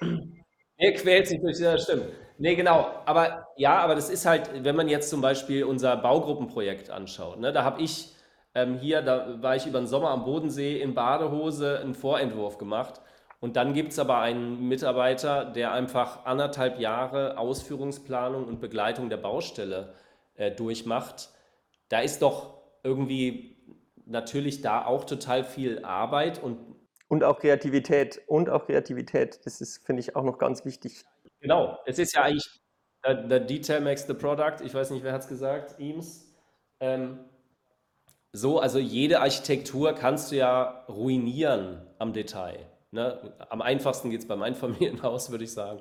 Er quält sich durch, ja, stimmt. Nee, genau. Aber ja, aber das ist halt, wenn man jetzt zum Beispiel unser Baugruppenprojekt anschaut, ne, da habe ich ähm, hier, da war ich über den Sommer am Bodensee in Badehose einen Vorentwurf gemacht und dann gibt es aber einen Mitarbeiter, der einfach anderthalb Jahre Ausführungsplanung und Begleitung der Baustelle äh, durchmacht. Da ist doch irgendwie natürlich da auch total viel Arbeit und und auch Kreativität und auch Kreativität. Das ist, finde ich, auch noch ganz wichtig. Genau, es ist ja eigentlich the, detail makes the product. Ich weiß nicht, wer hat es gesagt, Eames. Ähm, so, also jede Architektur kannst du ja ruinieren am Detail. Ne? Am einfachsten geht es beim Einfamilienhaus, würde ich sagen.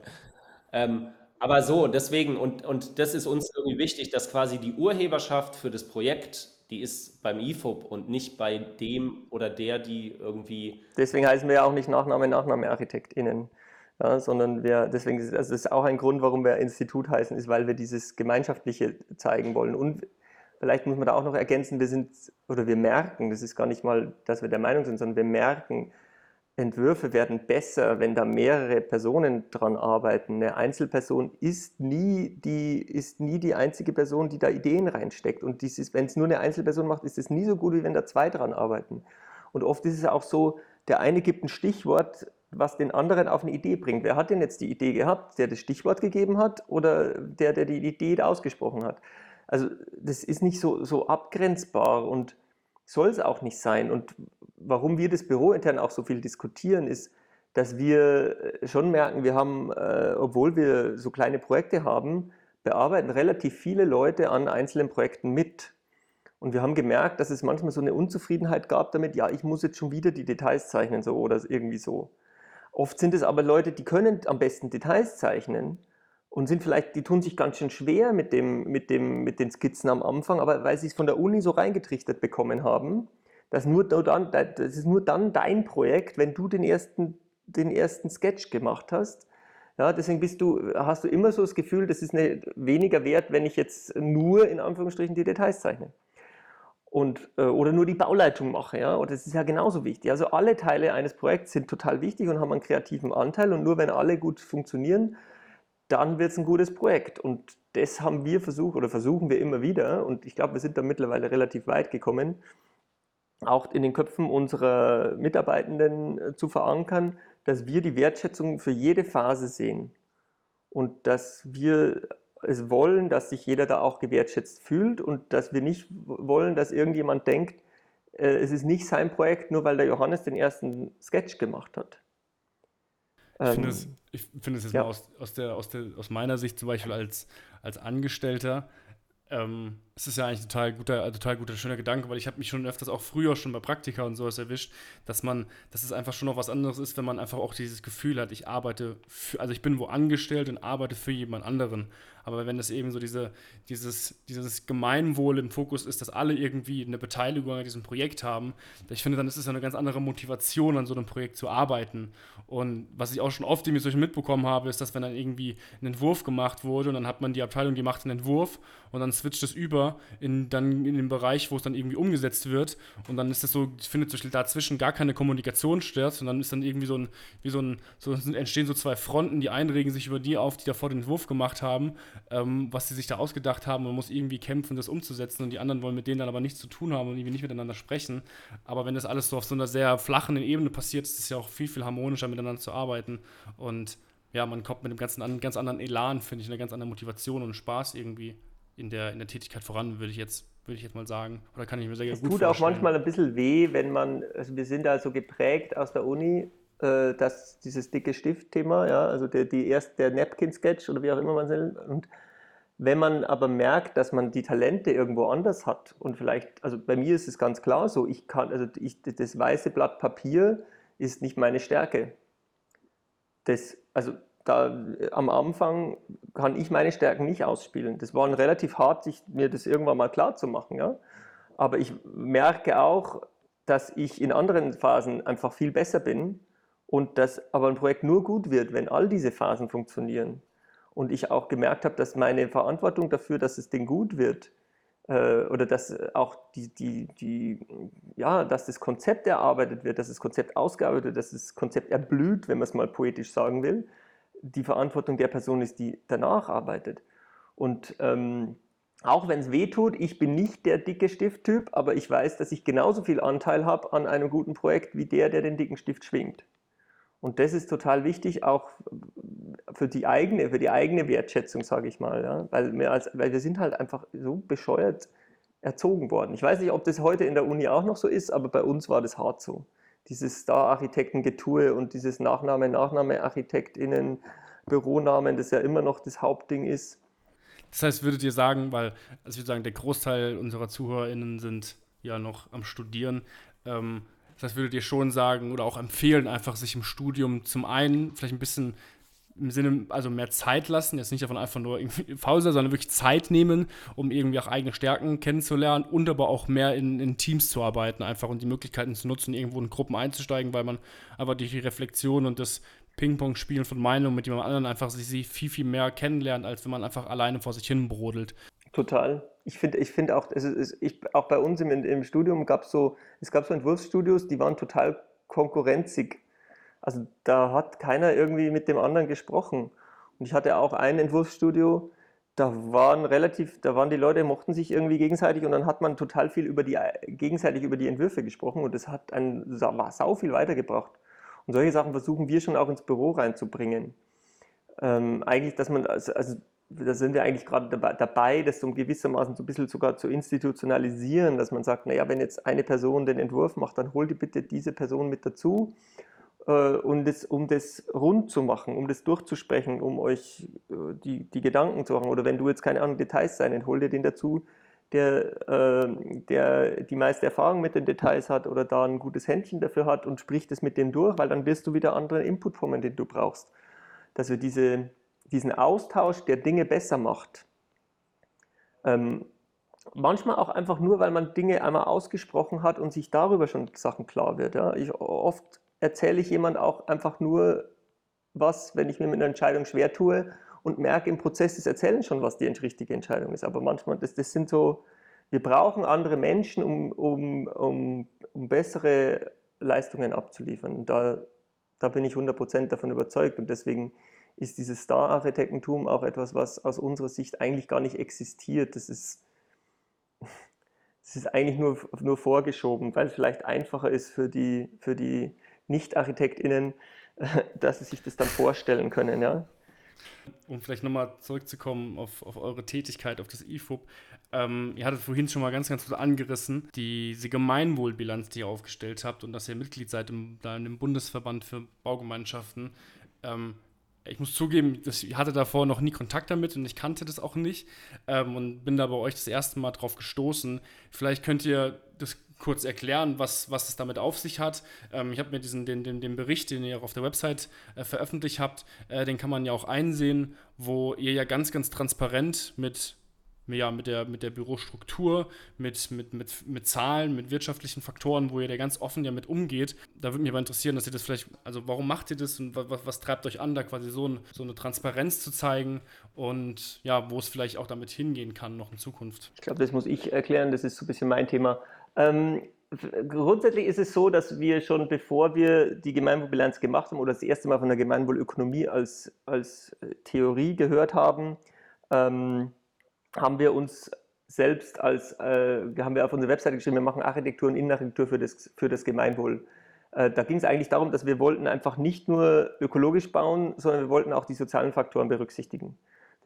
Ähm, aber so, deswegen, und, und das ist uns irgendwie wichtig, dass quasi die Urheberschaft für das Projekt, die ist beim IFOP und nicht bei dem oder der, die irgendwie. Deswegen heißen wir ja auch nicht Nachname, Nachname ArchitektInnen. Ja, sondern wir, deswegen also das ist auch ein Grund, warum wir Institut heißen, ist, weil wir dieses Gemeinschaftliche zeigen wollen. Und vielleicht muss man da auch noch ergänzen, wir sind, oder wir merken, das ist gar nicht mal, dass wir der Meinung sind, sondern wir merken, Entwürfe werden besser, wenn da mehrere Personen dran arbeiten. Eine Einzelperson ist nie die, ist nie die einzige Person, die da Ideen reinsteckt. Und wenn es nur eine Einzelperson macht, ist es nie so gut, wie wenn da zwei dran arbeiten. Und oft ist es auch so, der eine gibt ein Stichwort, was den anderen auf eine Idee bringt. Wer hat denn jetzt die Idee gehabt? Der das Stichwort gegeben hat oder der, der die Idee ausgesprochen hat? Also das ist nicht so, so abgrenzbar und soll es auch nicht sein. Und warum wir das Büro intern auch so viel diskutieren, ist, dass wir äh, schon merken, wir haben, äh, obwohl wir so kleine Projekte haben, bearbeiten relativ viele Leute an einzelnen Projekten mit. Und wir haben gemerkt, dass es manchmal so eine Unzufriedenheit gab damit, ja, ich muss jetzt schon wieder die Details zeichnen so oder irgendwie so. Oft sind es aber Leute, die können am besten Details zeichnen und sind vielleicht, die tun sich ganz schön schwer mit, dem, mit, dem, mit den Skizzen am Anfang, aber weil sie es von der Uni so reingetrichtert bekommen haben, dass nur dann, das ist nur dann dein Projekt, wenn du den ersten, den ersten Sketch gemacht hast. Ja, deswegen bist du, hast du immer so das Gefühl, das ist eine, weniger wert, wenn ich jetzt nur in Anführungsstrichen die Details zeichne. Und, äh, oder nur die Bauleitung mache. Ja? Und das ist ja genauso wichtig. Also alle Teile eines Projekts sind total wichtig und haben einen kreativen Anteil. Und nur wenn alle gut funktionieren, dann wird es ein gutes Projekt. Und das haben wir versucht oder versuchen wir immer wieder. Und ich glaube, wir sind da mittlerweile relativ weit gekommen, auch in den Köpfen unserer Mitarbeitenden äh, zu verankern, dass wir die Wertschätzung für jede Phase sehen und dass wir es wollen, dass sich jeder da auch gewertschätzt fühlt und dass wir nicht wollen, dass irgendjemand denkt, äh, es ist nicht sein Projekt, nur weil der Johannes den ersten Sketch gemacht hat. Ich finde es, ich find es jetzt ja. mal aus, aus, der, aus, der, aus meiner Sicht zum Beispiel als, als Angestellter, ähm, es ist ja eigentlich total guter, total guter, schöner Gedanke, weil ich habe mich schon öfters auch früher schon bei Praktika und sowas erwischt, dass man, dass es einfach schon noch was anderes ist, wenn man einfach auch dieses Gefühl hat, ich arbeite, für, also ich bin wo angestellt und arbeite für jemand anderen. Aber wenn das eben so diese, dieses, dieses Gemeinwohl im Fokus ist, dass alle irgendwie eine Beteiligung an diesem Projekt haben, ich finde, dann ist es eine ganz andere Motivation, an so einem Projekt zu arbeiten. Und was ich auch schon oft irgendwie so mitbekommen habe, ist, dass wenn dann irgendwie ein Entwurf gemacht wurde und dann hat man die Abteilung, die macht einen Entwurf und dann switcht es über in, dann in den Bereich, wo es dann irgendwie umgesetzt wird und dann ist das so, ich finde zum Beispiel dazwischen gar keine Kommunikation statt und dann ist dann irgendwie so ein, wie so ein, so entstehen so zwei Fronten, die einen regen sich über die auf, die davor den Entwurf gemacht haben ähm, was sie sich da ausgedacht haben. Man muss irgendwie kämpfen, das umzusetzen und die anderen wollen mit denen dann aber nichts zu tun haben und irgendwie nicht miteinander sprechen. Aber wenn das alles so auf so einer sehr flachen Ebene passiert, ist es ja auch viel, viel harmonischer miteinander zu arbeiten und ja, man kommt mit einem ganzen, ganz anderen Elan, finde ich, eine ganz andere Motivation und Spaß irgendwie in der, in der Tätigkeit voran, würde ich jetzt würde ich jetzt mal sagen. Oder kann ich mir sehr es gut tut vorstellen. auch manchmal ein bisschen weh, wenn man, also wir sind da so geprägt aus der Uni, äh, das, dieses dicke Stift-Thema, ja, also der, die erst, der Napkin-Sketch oder wie auch immer man es nennt. Und wenn man aber merkt, dass man die Talente irgendwo anders hat und vielleicht, also bei mir ist es ganz klar so, ich kann, also ich, das weiße Blatt Papier ist nicht meine Stärke. Das, also da am Anfang kann ich meine Stärken nicht ausspielen. Das war relativ hart, sich, mir das irgendwann mal klar zu machen. Ja? Aber ich merke auch, dass ich in anderen Phasen einfach viel besser bin und dass aber ein Projekt nur gut wird, wenn all diese Phasen funktionieren. Und ich auch gemerkt habe, dass meine Verantwortung dafür, dass das Ding gut wird, äh, oder dass auch die, die, die, ja, dass das Konzept erarbeitet wird, dass das Konzept ausgearbeitet wird, dass das Konzept erblüht, wenn man es mal poetisch sagen will, die Verantwortung der Person ist, die danach arbeitet. Und ähm, auch wenn es weh tut, ich bin nicht der dicke Stifttyp, aber ich weiß, dass ich genauso viel Anteil habe an einem guten Projekt wie der, der den dicken Stift schwingt. Und das ist total wichtig, auch für die eigene, für die eigene Wertschätzung, sage ich mal. Ja? Weil, wir als, weil wir sind halt einfach so bescheuert, erzogen worden. Ich weiß nicht, ob das heute in der Uni auch noch so ist, aber bei uns war das hart so. Dieses Star-Architekten-Getue und dieses Nachname, Nachname, ArchitektInnen, Büronamen, das ja immer noch das Hauptding ist. Das heißt, würdet ihr sagen, weil, also ich würde sagen, der Großteil unserer ZuhörerInnen sind ja noch am Studieren, ähm, das heißt, würdet ihr schon sagen oder auch empfehlen, einfach sich im Studium zum einen vielleicht ein bisschen im Sinne, also mehr Zeit lassen, jetzt nicht davon einfach nur irgendwie faul sondern wirklich Zeit nehmen, um irgendwie auch eigene Stärken kennenzulernen und aber auch mehr in, in Teams zu arbeiten, einfach und die Möglichkeiten zu nutzen, irgendwo in Gruppen einzusteigen, weil man einfach durch die Reflexion und das Ping-Pong-Spielen von Meinungen mit jemand anderen einfach sich viel, viel mehr kennenlernt, als wenn man einfach alleine vor sich hin brodelt. Total. Ich finde ich find auch, also ich, auch bei uns im, im Studium gab es so, es gab so Entwurfsstudios, die waren total konkurrenzig. Also da hat keiner irgendwie mit dem anderen gesprochen. Und ich hatte auch ein Entwurfsstudio, da waren relativ, da waren die Leute, mochten sich irgendwie gegenseitig und dann hat man total viel über die, gegenseitig über die Entwürfe gesprochen und das hat einen sau viel weitergebracht. Und solche Sachen versuchen wir schon auch ins Büro reinzubringen. Ähm, eigentlich, dass man, also, also da sind wir eigentlich gerade dabei, das so gewissermaßen so ein bisschen sogar zu institutionalisieren, dass man sagt, naja, wenn jetzt eine Person den Entwurf macht, dann hol die bitte diese Person mit dazu äh, und das, um das rund zu machen, um das durchzusprechen, um euch äh, die, die Gedanken zu machen. Oder wenn du jetzt keine Ahnung Details sein, dann hol dir den dazu, der, äh, der die meiste Erfahrung mit den Details hat oder da ein gutes Händchen dafür hat und sprich das mit dem durch, weil dann wirst du wieder anderen Input bekommen, den du brauchst. Dass wir diese, diesen Austausch, der Dinge besser macht, ähm, manchmal auch einfach nur, weil man Dinge einmal ausgesprochen hat und sich darüber schon Sachen klar wird. Ja. Ich, oft erzähle ich jemand auch einfach nur was, wenn ich mir mit einer Entscheidung schwer tue und merke im Prozess des Erzählens schon, was die richtige Entscheidung ist. Aber manchmal, das, das sind so, wir brauchen andere Menschen, um, um, um, um bessere Leistungen abzuliefern. Da, da bin ich 100% davon überzeugt und deswegen ist dieses Star-Architektentum auch etwas, was aus unserer Sicht eigentlich gar nicht existiert. Das ist, das ist eigentlich nur, nur vorgeschoben, weil es vielleicht einfacher ist für die, für die nicht-ArchitektInnen, dass sie sich das dann vorstellen können, ja. Um vielleicht nochmal zurückzukommen auf, auf eure Tätigkeit, auf das IFUB. Ähm, ihr hattet vorhin schon mal ganz, ganz gut angerissen, diese Gemeinwohlbilanz, die ihr aufgestellt habt und dass ihr Mitglied seid im, da in dem Bundesverband für Baugemeinschaften. Ähm, ich muss zugeben, ich hatte davor noch nie Kontakt damit und ich kannte das auch nicht ähm, und bin da bei euch das erste Mal drauf gestoßen. Vielleicht könnt ihr das kurz erklären, was, was es damit auf sich hat. Ähm, ich habe mir diesen, den, den, den Bericht, den ihr auch auf der Website äh, veröffentlicht habt, äh, den kann man ja auch einsehen, wo ihr ja ganz, ganz transparent mit ja, mit der, mit der Bürostruktur, mit, mit, mit, mit Zahlen, mit wirtschaftlichen Faktoren, wo ihr da ganz offen ja mit umgeht. Da würde mich aber interessieren, dass ihr das vielleicht, also warum macht ihr das und was, was treibt euch an, da quasi so, ein, so eine Transparenz zu zeigen und ja, wo es vielleicht auch damit hingehen kann noch in Zukunft? Ich glaube, das muss ich erklären, das ist so ein bisschen mein Thema. Ähm, grundsätzlich ist es so, dass wir schon bevor wir die Gemeinwohlbilanz gemacht haben oder das erste Mal von der Gemeinwohlökonomie als, als äh, Theorie gehört haben, ähm, haben wir uns selbst als, äh, haben wir auf unserer Webseite geschrieben, wir machen Architektur und Innenarchitektur für das, für das Gemeinwohl. Äh, da ging es eigentlich darum, dass wir wollten einfach nicht nur ökologisch bauen, sondern wir wollten auch die sozialen Faktoren berücksichtigen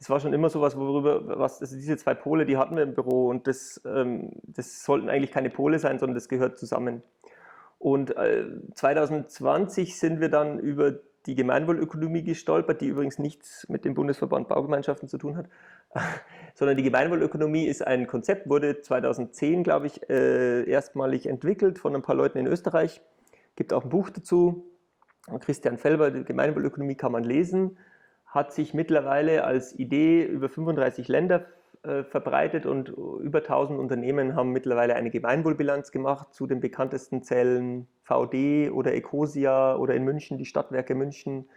das war schon immer so was, worüber, was, also diese zwei Pole, die hatten wir im Büro und das, ähm, das sollten eigentlich keine Pole sein, sondern das gehört zusammen. Und äh, 2020 sind wir dann über die Gemeinwohlökonomie gestolpert, die übrigens nichts mit dem Bundesverband Baugemeinschaften zu tun hat, sondern die Gemeinwohlökonomie ist ein Konzept, wurde 2010, glaube ich, äh, erstmalig entwickelt von ein paar Leuten in Österreich. Gibt auch ein Buch dazu. Christian Felber, die Gemeinwohlökonomie kann man lesen hat sich mittlerweile als Idee über 35 Länder äh, verbreitet und über 1000 Unternehmen haben mittlerweile eine Gemeinwohlbilanz gemacht. Zu den bekanntesten zählen VD oder Ecosia oder in München die Stadtwerke München.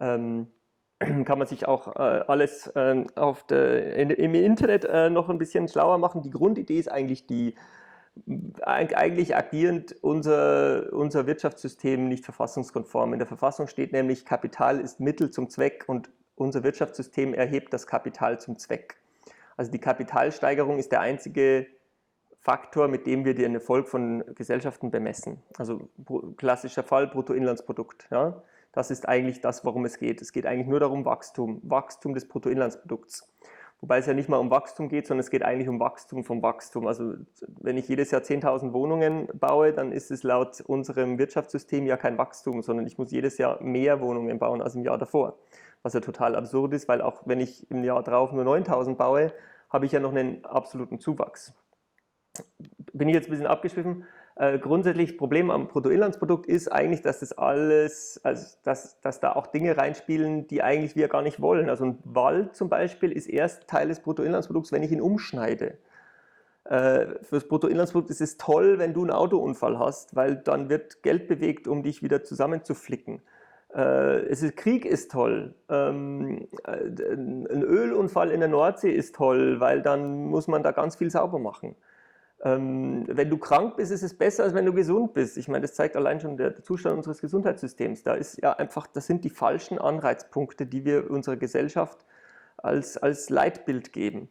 Ähm, kann man sich auch äh, alles äh, in, im Internet äh, noch ein bisschen schlauer machen. Die Grundidee ist eigentlich die, eigentlich agierend unser, unser Wirtschaftssystem nicht verfassungskonform. In der Verfassung steht nämlich, Kapital ist Mittel zum Zweck und unser Wirtschaftssystem erhebt das Kapital zum Zweck. Also die Kapitalsteigerung ist der einzige Faktor, mit dem wir den Erfolg von Gesellschaften bemessen. Also klassischer Fall Bruttoinlandsprodukt. Ja? Das ist eigentlich das, worum es geht. Es geht eigentlich nur darum Wachstum, Wachstum des Bruttoinlandsprodukts. Wobei es ja nicht mal um Wachstum geht, sondern es geht eigentlich um Wachstum vom Wachstum. Also wenn ich jedes Jahr 10.000 Wohnungen baue, dann ist es laut unserem Wirtschaftssystem ja kein Wachstum, sondern ich muss jedes Jahr mehr Wohnungen bauen als im Jahr davor. Was ja total absurd ist, weil auch wenn ich im Jahr drauf nur 9.000 baue, habe ich ja noch einen absoluten Zuwachs. Bin ich jetzt ein bisschen abgeschwiffen? Äh, grundsätzlich Problem am Bruttoinlandsprodukt ist eigentlich, dass das alles, also dass, dass da auch Dinge reinspielen, die eigentlich wir gar nicht wollen. Also ein Wald zum Beispiel ist erst Teil des Bruttoinlandsprodukts, wenn ich ihn umschneide. Äh, fürs Bruttoinlandsprodukt ist es toll, wenn du einen Autounfall hast, weil dann wird Geld bewegt, um dich wieder zusammenzuflicken. Äh, es ist, Krieg ist toll. Ähm, äh, ein Ölunfall in der Nordsee ist toll, weil dann muss man da ganz viel sauber machen. Ähm, wenn du krank bist, ist es besser, als wenn du gesund bist. Ich meine, das zeigt allein schon der, der, Zustand unseres Gesundheitssystems. Da ist ja einfach, das sind die falschen Anreizpunkte, die wir unserer Gesellschaft als, als Leitbild geben.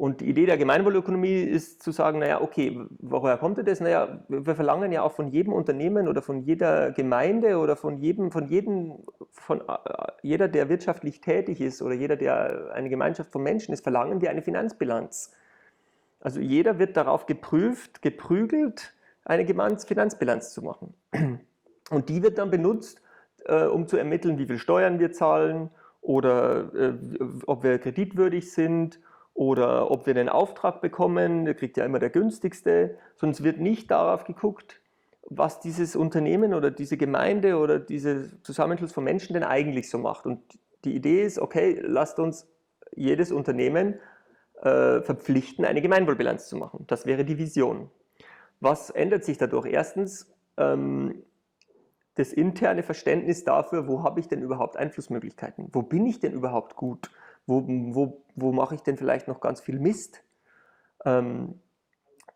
Und die Idee der Gemeinwohlökonomie ist zu sagen, naja, okay, woher kommt das? Naja, wir verlangen ja auch von jedem Unternehmen oder von jeder Gemeinde oder von jedem, von jedem, von äh, jeder, der wirtschaftlich tätig ist oder jeder, der eine Gemeinschaft von Menschen ist, verlangen wir eine Finanzbilanz. Also jeder wird darauf geprüft, geprügelt, eine Finanzbilanz zu machen. Und die wird dann benutzt, äh, um zu ermitteln, wie viel Steuern wir zahlen oder äh, ob wir kreditwürdig sind oder ob wir den Auftrag bekommen. Der kriegt ja immer der günstigste. Sonst wird nicht darauf geguckt, was dieses Unternehmen oder diese Gemeinde oder dieser Zusammenschluss von Menschen denn eigentlich so macht. Und die Idee ist, okay, lasst uns jedes Unternehmen äh, verpflichten, eine Gemeinwohlbilanz zu machen. Das wäre die Vision. Was ändert sich dadurch? Erstens, ähm, das interne Verständnis dafür, wo habe ich denn überhaupt Einflussmöglichkeiten? Wo bin ich denn überhaupt gut? Wo, wo, wo mache ich denn vielleicht noch ganz viel Mist? Ähm,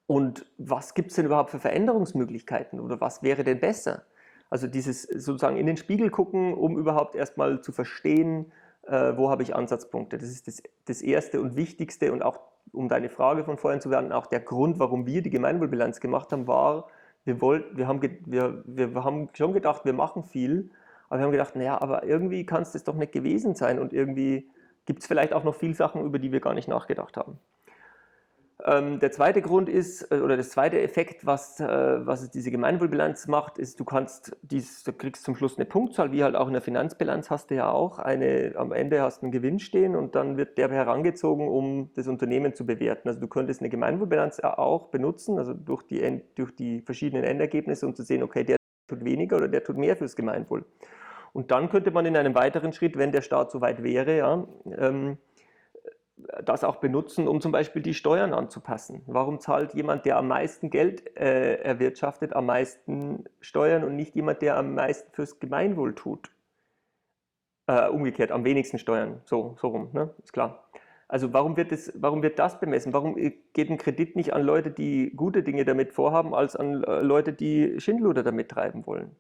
und was gibt es denn überhaupt für Veränderungsmöglichkeiten oder was wäre denn besser? Also dieses sozusagen in den Spiegel gucken, um überhaupt erstmal zu verstehen, äh, wo habe ich Ansatzpunkte. Das ist das, das Erste und Wichtigste und auch, um deine Frage von vorhin zu werden, auch der Grund, warum wir die Gemeinwohlbilanz gemacht haben, war, wir, wollt, wir, haben, wir, wir haben schon gedacht, wir machen viel, aber wir haben gedacht, naja, aber irgendwie kann es das doch nicht gewesen sein und irgendwie gibt es vielleicht auch noch viele Sachen, über die wir gar nicht nachgedacht haben. Ähm, der zweite Grund ist, äh, oder das zweite Effekt, was, äh, was diese Gemeinwohlbilanz macht, ist, du kannst dies, du kriegst zum Schluss eine Punktzahl, wie halt auch in der Finanzbilanz hast du ja auch. Eine, am Ende hast du einen Gewinn stehen und dann wird der herangezogen, um das Unternehmen zu bewerten. Also du könntest eine Gemeinwohlbilanz auch benutzen, also durch die, durch die verschiedenen Endergebnisse, um zu sehen, okay, der tut weniger oder der tut mehr fürs Gemeinwohl. Und dann könnte man in einem weiteren Schritt, wenn der Staat soweit wäre, ja, ähm, das auch benutzen, um zum Beispiel die Steuern anzupassen. Warum zahlt jemand, der am meisten Geld äh, erwirtschaftet, am meisten Steuern und nicht jemand, der am meisten fürs Gemeinwohl tut? Äh, umgekehrt, am wenigsten Steuern, so, so rum, ne? ist klar. Also warum wird, das, warum wird das bemessen? Warum geht ein Kredit nicht an Leute, die gute Dinge damit vorhaben, als an äh, Leute, die Schindluder damit treiben wollen?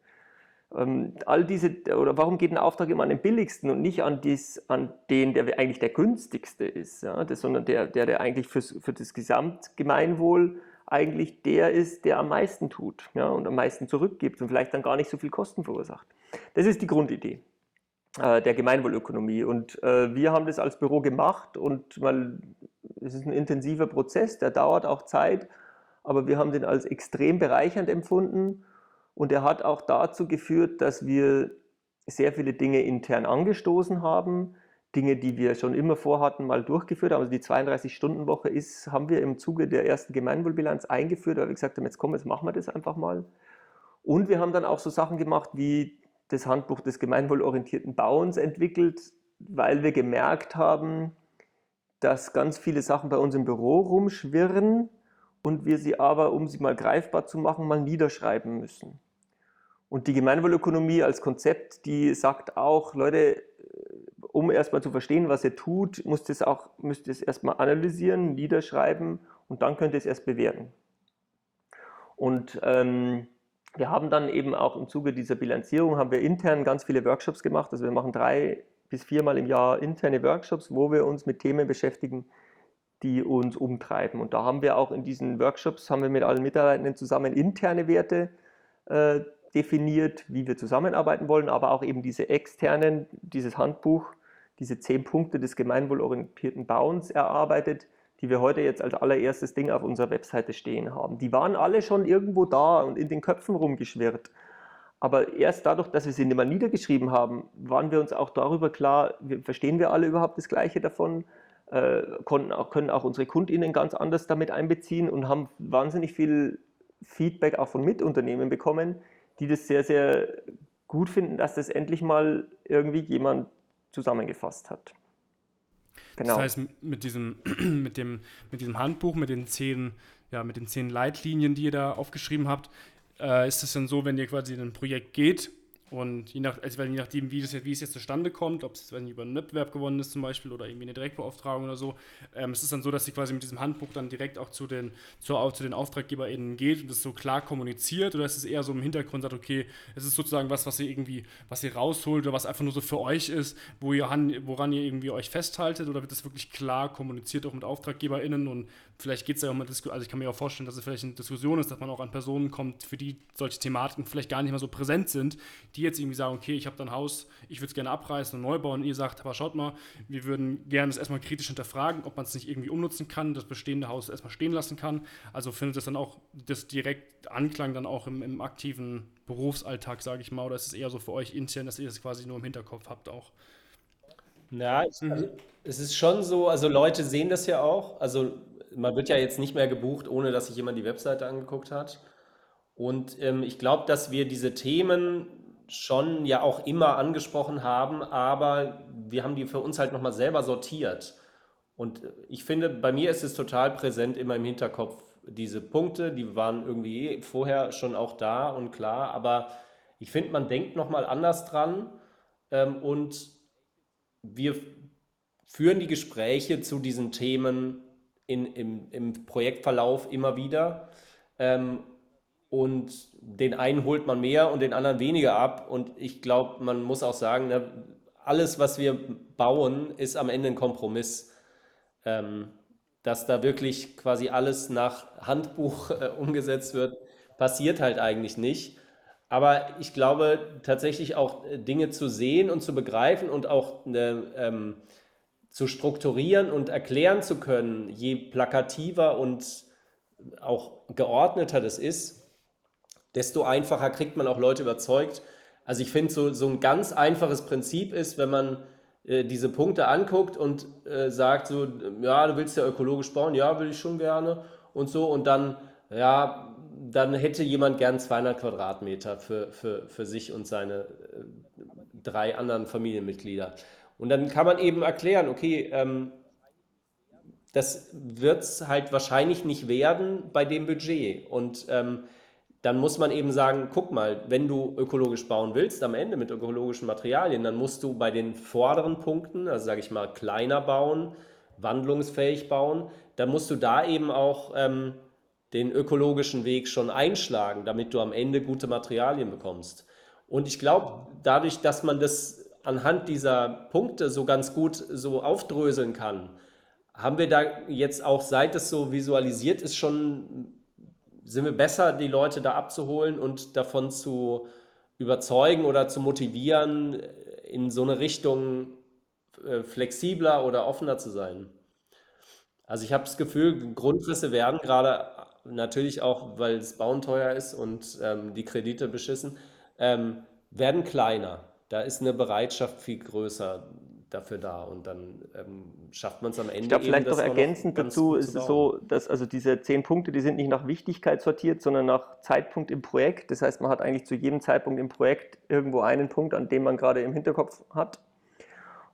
Ähm, all diese, oder warum geht ein Auftrag immer an den billigsten und nicht an, dies, an den, der eigentlich der günstigste ist, ja? das, sondern der, der, der eigentlich fürs, für das Gesamtgemeinwohl eigentlich der ist, der am meisten tut ja? und am meisten zurückgibt und vielleicht dann gar nicht so viel Kosten verursacht. Das ist die Grundidee äh, der Gemeinwohlökonomie und äh, wir haben das als Büro gemacht und es ist ein intensiver Prozess, der dauert auch Zeit, aber wir haben den als extrem bereichernd empfunden und er hat auch dazu geführt, dass wir sehr viele Dinge intern angestoßen haben, Dinge, die wir schon immer vorhatten, mal durchgeführt haben. Also die 32-Stunden-Woche ist, haben wir im Zuge der ersten Gemeinwohlbilanz eingeführt, weil wir gesagt haben, jetzt komm, jetzt machen wir das einfach mal. Und wir haben dann auch so Sachen gemacht wie das Handbuch des gemeinwohlorientierten Bauens entwickelt, weil wir gemerkt haben, dass ganz viele Sachen bei uns im Büro rumschwirren und wir sie aber, um sie mal greifbar zu machen, mal niederschreiben müssen. Und die Gemeinwohlökonomie als Konzept, die sagt auch, Leute, um erstmal zu verstehen, was ihr tut, müsst ihr es auch, müsst ihr es erstmal analysieren, niederschreiben und dann könnt ihr es erst bewerten. Und ähm, wir haben dann eben auch im Zuge dieser Bilanzierung haben wir intern ganz viele Workshops gemacht. Also wir machen drei bis viermal im Jahr interne Workshops, wo wir uns mit Themen beschäftigen, die uns umtreiben. Und da haben wir auch in diesen Workshops, haben wir mit allen Mitarbeitenden zusammen interne Werte äh, definiert, wie wir zusammenarbeiten wollen, aber auch eben diese externen, dieses Handbuch, diese zehn Punkte des gemeinwohlorientierten Bauens erarbeitet, die wir heute jetzt als allererstes Ding auf unserer Webseite stehen haben. Die waren alle schon irgendwo da und in den Köpfen rumgeschwirrt. Aber erst dadurch, dass wir sie nicht mehr niedergeschrieben haben, waren wir uns auch darüber klar, verstehen wir alle überhaupt das Gleiche davon, äh, auch, können auch unsere KundInnen ganz anders damit einbeziehen und haben wahnsinnig viel Feedback auch von Mitunternehmen bekommen, die das sehr, sehr gut finden, dass das endlich mal irgendwie jemand zusammengefasst hat. Genau. Das heißt, mit diesem, mit, dem, mit diesem Handbuch, mit den zehn, ja, mit den zehn Leitlinien, die ihr da aufgeschrieben habt, äh, ist es dann so, wenn ihr quasi in ein Projekt geht und je, nach, also je nachdem, wie, das, wie es jetzt zustande kommt, ob es wenn über einen Wettbewerb gewonnen ist zum Beispiel oder irgendwie eine Direktbeauftragung oder so, ähm, es ist dann so, dass sie quasi mit diesem Handbuch dann direkt auch zu den, zu, auch zu den AuftraggeberInnen geht und das so klar kommuniziert oder ist es eher so im Hintergrund sagt, okay, es ist sozusagen was, was ihr irgendwie, was ihr rausholt oder was einfach nur so für euch ist, wo ihr, woran ihr irgendwie euch festhaltet oder wird das wirklich klar kommuniziert auch mit AuftraggeberInnen und vielleicht geht es ja eine Diskussion, also ich kann mir auch vorstellen, dass es vielleicht eine Diskussion ist, dass man auch an Personen kommt, für die solche Thematiken vielleicht gar nicht mehr so präsent sind, die jetzt irgendwie sagen, okay, ich habe da ein Haus, ich würde es gerne abreißen und neu bauen und ihr sagt, aber schaut mal, wir würden gerne das erstmal kritisch hinterfragen, ob man es nicht irgendwie umnutzen kann, das bestehende Haus erstmal stehen lassen kann. Also findet das dann auch das direkt Anklang dann auch im, im aktiven Berufsalltag, sage ich mal, oder ist es eher so für euch intern, dass ihr das quasi nur im Hinterkopf habt auch? Ja, ich, also, es ist schon so, also Leute sehen das ja auch, also man wird ja jetzt nicht mehr gebucht, ohne dass sich jemand die Webseite angeguckt hat. Und ähm, ich glaube, dass wir diese Themen schon ja auch immer angesprochen haben, aber wir haben die für uns halt nochmal selber sortiert. Und ich finde, bei mir ist es total präsent immer im Hinterkopf, diese Punkte, die waren irgendwie vorher schon auch da und klar, aber ich finde, man denkt nochmal anders dran ähm, und wir führen die Gespräche zu diesen Themen in, im, im Projektverlauf immer wieder. Ähm, und den einen holt man mehr und den anderen weniger ab. Und ich glaube, man muss auch sagen, ne, alles, was wir bauen, ist am Ende ein Kompromiss. Ähm, dass da wirklich quasi alles nach Handbuch äh, umgesetzt wird, passiert halt eigentlich nicht. Aber ich glaube tatsächlich auch äh, Dinge zu sehen und zu begreifen und auch eine, ähm, zu strukturieren und erklären zu können, je plakativer und auch geordneter das ist, desto einfacher kriegt man auch Leute überzeugt. Also ich finde, so, so ein ganz einfaches Prinzip ist, wenn man äh, diese Punkte anguckt und äh, sagt so, ja, du willst ja ökologisch bauen, ja, will ich schon gerne und so und dann, ja, dann hätte jemand gern 200 Quadratmeter für, für, für sich und seine äh, drei anderen Familienmitglieder. Und dann kann man eben erklären, okay, ähm, das wird es halt wahrscheinlich nicht werden bei dem Budget. Und ähm, dann muss man eben sagen, guck mal, wenn du ökologisch bauen willst, am Ende mit ökologischen Materialien, dann musst du bei den vorderen Punkten, also sage ich mal, kleiner bauen, wandlungsfähig bauen, dann musst du da eben auch ähm, den ökologischen Weg schon einschlagen, damit du am Ende gute Materialien bekommst. Und ich glaube, dadurch, dass man das anhand dieser Punkte so ganz gut so aufdröseln kann, haben wir da jetzt auch, seit es so visualisiert ist, schon, sind wir besser, die Leute da abzuholen und davon zu überzeugen oder zu motivieren, in so eine Richtung äh, flexibler oder offener zu sein. Also ich habe das Gefühl, Grundrisse werden gerade natürlich auch, weil das Bauen teuer ist und ähm, die Kredite beschissen, ähm, werden kleiner da ist eine Bereitschaft viel größer dafür da und dann ähm, schafft man es am Ende. Ich glaube, vielleicht noch ergänzend dazu ist es so, dass also diese zehn Punkte, die sind nicht nach Wichtigkeit sortiert, sondern nach Zeitpunkt im Projekt. Das heißt, man hat eigentlich zu jedem Zeitpunkt im Projekt irgendwo einen Punkt, an dem man gerade im Hinterkopf hat.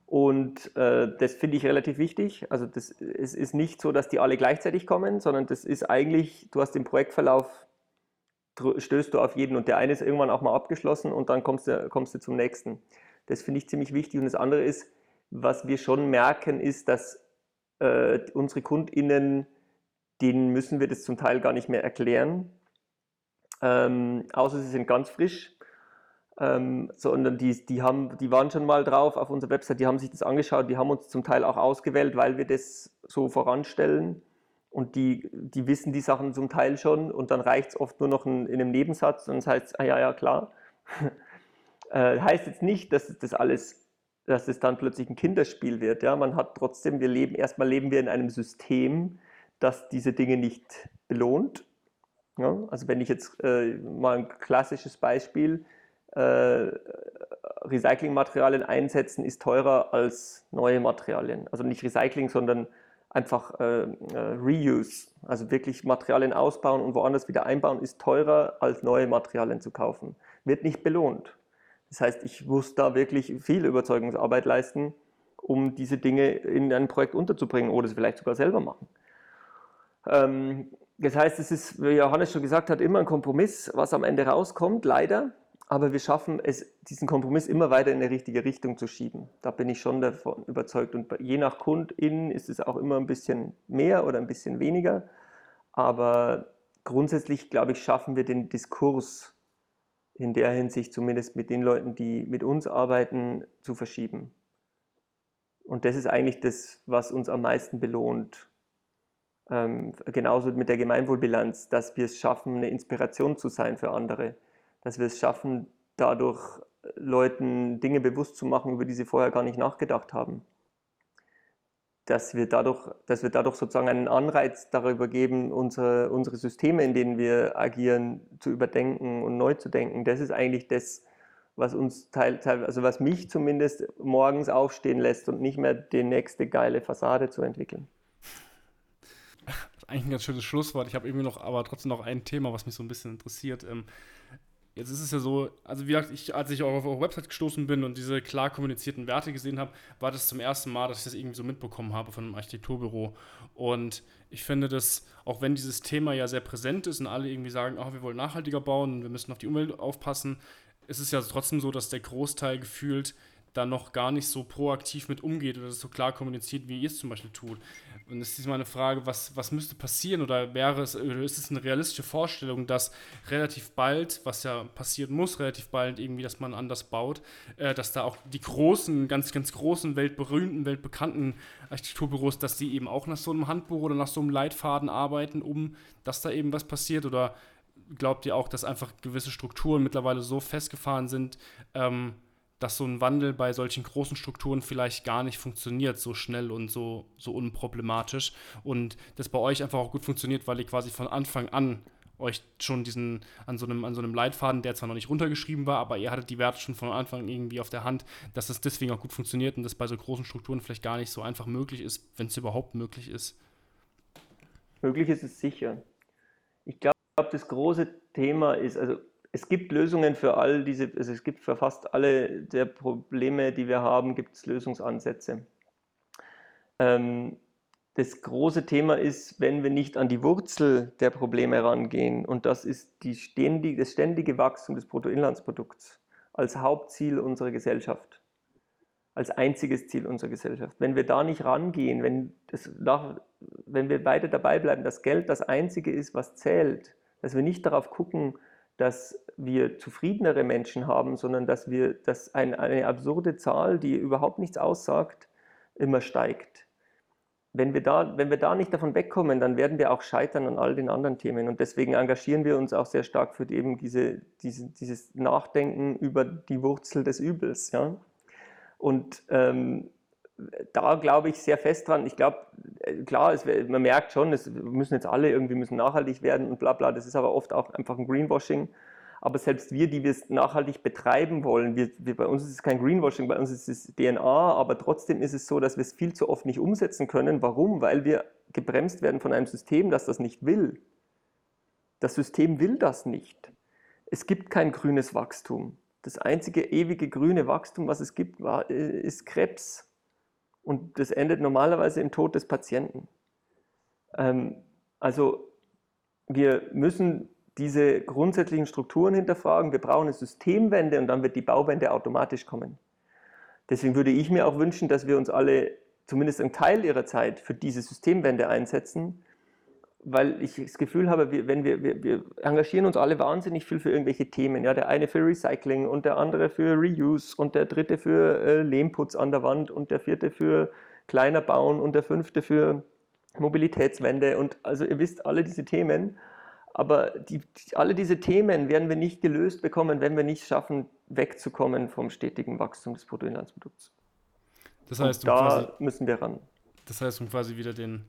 Und äh, das finde ich relativ wichtig. Also das, es ist nicht so, dass die alle gleichzeitig kommen, sondern das ist eigentlich, du hast den Projektverlauf stößt du auf jeden und der eine ist irgendwann auch mal abgeschlossen und dann kommst du, kommst du zum nächsten. Das finde ich ziemlich wichtig. Und das andere ist, was wir schon merken, ist, dass äh, unsere KundInnen, denen müssen wir das zum Teil gar nicht mehr erklären, ähm, außer sie sind ganz frisch. Ähm, sondern die, die, haben, die waren schon mal drauf auf unserer Website, die haben sich das angeschaut, die haben uns zum Teil auch ausgewählt, weil wir das so voranstellen und die, die wissen die Sachen zum Teil schon und dann reicht es oft nur noch in, in einem Nebensatz und das heißt, ah ja, ja, klar. äh, heißt jetzt nicht, dass das alles dass es dann plötzlich ein Kinderspiel wird. Ja, man hat trotzdem, wir leben, erstmal leben wir in einem System, das diese Dinge nicht belohnt. Ja, also wenn ich jetzt äh, mal ein klassisches Beispiel, äh, Recyclingmaterialien einsetzen ist teurer als neue Materialien. Also nicht Recycling, sondern einfach äh, äh, Reuse. Also wirklich Materialien ausbauen und woanders wieder einbauen ist teurer als neue Materialien zu kaufen. Wird nicht belohnt. Das heißt, ich muss da wirklich viel Überzeugungsarbeit leisten, um diese Dinge in ein Projekt unterzubringen oder sie vielleicht sogar selber machen. Ähm, das heißt, es ist, wie Johannes schon gesagt hat, immer ein Kompromiss, was am Ende rauskommt, leider. Aber wir schaffen es, diesen Kompromiss immer weiter in die richtige Richtung zu schieben. Da bin ich schon davon überzeugt. Und je nach KundInnen ist es auch immer ein bisschen mehr oder ein bisschen weniger. Aber grundsätzlich, glaube ich, schaffen wir den Diskurs in der Hinsicht zumindest mit den Leuten, die mit uns arbeiten, zu verschieben. Und das ist eigentlich das, was uns am meisten belohnt. Ähm, genauso mit der Gemeinwohlbilanz, dass wir es schaffen, eine Inspiration zu sein für andere. Dass wir es schaffen, dadurch Leuten Dinge bewusst zu machen, über die sie vorher gar nicht nachgedacht haben dass wir dadurch, dass wir dadurch sozusagen einen Anreiz darüber geben, unsere, unsere Systeme, in denen wir agieren, zu überdenken und neu zu denken. Das ist eigentlich das, was uns teil, teil, also was mich zumindest morgens aufstehen lässt und nicht mehr die nächste geile Fassade zu entwickeln. Das ist eigentlich ein ganz schönes Schlusswort. Ich habe irgendwie noch, aber trotzdem noch ein Thema, was mich so ein bisschen interessiert. Ähm, Jetzt ist es ja so, also wie gesagt, ich, als ich auch auf eure Website gestoßen bin und diese klar kommunizierten Werte gesehen habe, war das zum ersten Mal, dass ich das irgendwie so mitbekommen habe von einem Architekturbüro. Und ich finde das, auch wenn dieses Thema ja sehr präsent ist und alle irgendwie sagen, oh, wir wollen nachhaltiger bauen und wir müssen auf die Umwelt aufpassen, ist es ja trotzdem so, dass der Großteil gefühlt da noch gar nicht so proaktiv mit umgeht oder so klar kommuniziert, wie ihr es zum Beispiel tut. Und es ist mal eine Frage, was, was müsste passieren oder wäre es, oder ist es eine realistische Vorstellung, dass relativ bald, was ja passieren muss, relativ bald irgendwie, dass man anders baut, äh, dass da auch die großen, ganz, ganz großen, weltberühmten, weltbekannten Architekturbüros, dass die eben auch nach so einem Handbuch oder nach so einem Leitfaden arbeiten, um dass da eben was passiert oder glaubt ihr auch, dass einfach gewisse Strukturen mittlerweile so festgefahren sind, ähm, dass so ein Wandel bei solchen großen Strukturen vielleicht gar nicht funktioniert, so schnell und so, so unproblematisch. Und das bei euch einfach auch gut funktioniert, weil ihr quasi von Anfang an euch schon diesen, an so einem, an so einem Leitfaden, der zwar noch nicht runtergeschrieben war, aber ihr hattet die Werte schon von Anfang irgendwie auf der Hand, dass es deswegen auch gut funktioniert und das bei so großen Strukturen vielleicht gar nicht so einfach möglich ist, wenn es überhaupt möglich ist. Möglich ist es sicher. Ich glaube, das große Thema ist, also es gibt Lösungen für all diese, also es gibt für fast alle der Probleme, die wir haben, gibt es Lösungsansätze. Ähm, das große Thema ist, wenn wir nicht an die Wurzel der Probleme rangehen, und das ist die ständige, das ständige Wachstum des Bruttoinlandsprodukts als Hauptziel unserer Gesellschaft, als einziges Ziel unserer Gesellschaft. Wenn wir da nicht rangehen, wenn, das, wenn wir weiter dabei bleiben, dass Geld das Einzige ist, was zählt, dass wir nicht darauf gucken, dass wir zufriedenere Menschen haben, sondern dass wir, dass ein, eine absurde Zahl, die überhaupt nichts aussagt, immer steigt. Wenn wir, da, wenn wir da nicht davon wegkommen, dann werden wir auch scheitern an all den anderen Themen. Und deswegen engagieren wir uns auch sehr stark für eben diese, diese, dieses Nachdenken über die Wurzel des Übels. Ja? Und ähm, da glaube ich sehr fest dran. Ich glaube, äh, klar, es, man merkt schon, es müssen jetzt alle irgendwie müssen nachhaltig werden und bla bla. Das ist aber oft auch einfach ein Greenwashing. Aber selbst wir, die wir es nachhaltig betreiben wollen, wir, wir, bei uns ist es kein Greenwashing, bei uns ist es DNA, aber trotzdem ist es so, dass wir es viel zu oft nicht umsetzen können. Warum? Weil wir gebremst werden von einem System, das das nicht will. Das System will das nicht. Es gibt kein grünes Wachstum. Das einzige ewige grüne Wachstum, was es gibt, äh, ist Krebs. Und das endet normalerweise im Tod des Patienten. Ähm, also wir müssen diese grundsätzlichen Strukturen hinterfragen. Wir brauchen eine Systemwende und dann wird die Bauwende automatisch kommen. Deswegen würde ich mir auch wünschen, dass wir uns alle zumindest einen Teil ihrer Zeit für diese Systemwende einsetzen weil ich das Gefühl habe, wir, wenn wir, wir, wir, engagieren uns alle wahnsinnig viel für irgendwelche Themen. Ja, der eine für Recycling und der andere für Reuse und der dritte für äh, Lehmputz an der Wand und der vierte für kleiner Bauen und der fünfte für Mobilitätswende. Und also ihr wisst alle diese Themen. Aber die, die, alle diese Themen werden wir nicht gelöst bekommen, wenn wir nicht schaffen, wegzukommen vom stetigen Wachstum des Bruttoinlandsprodukts. Das heißt, da müssen wir ran. Das heißt, um quasi wieder den,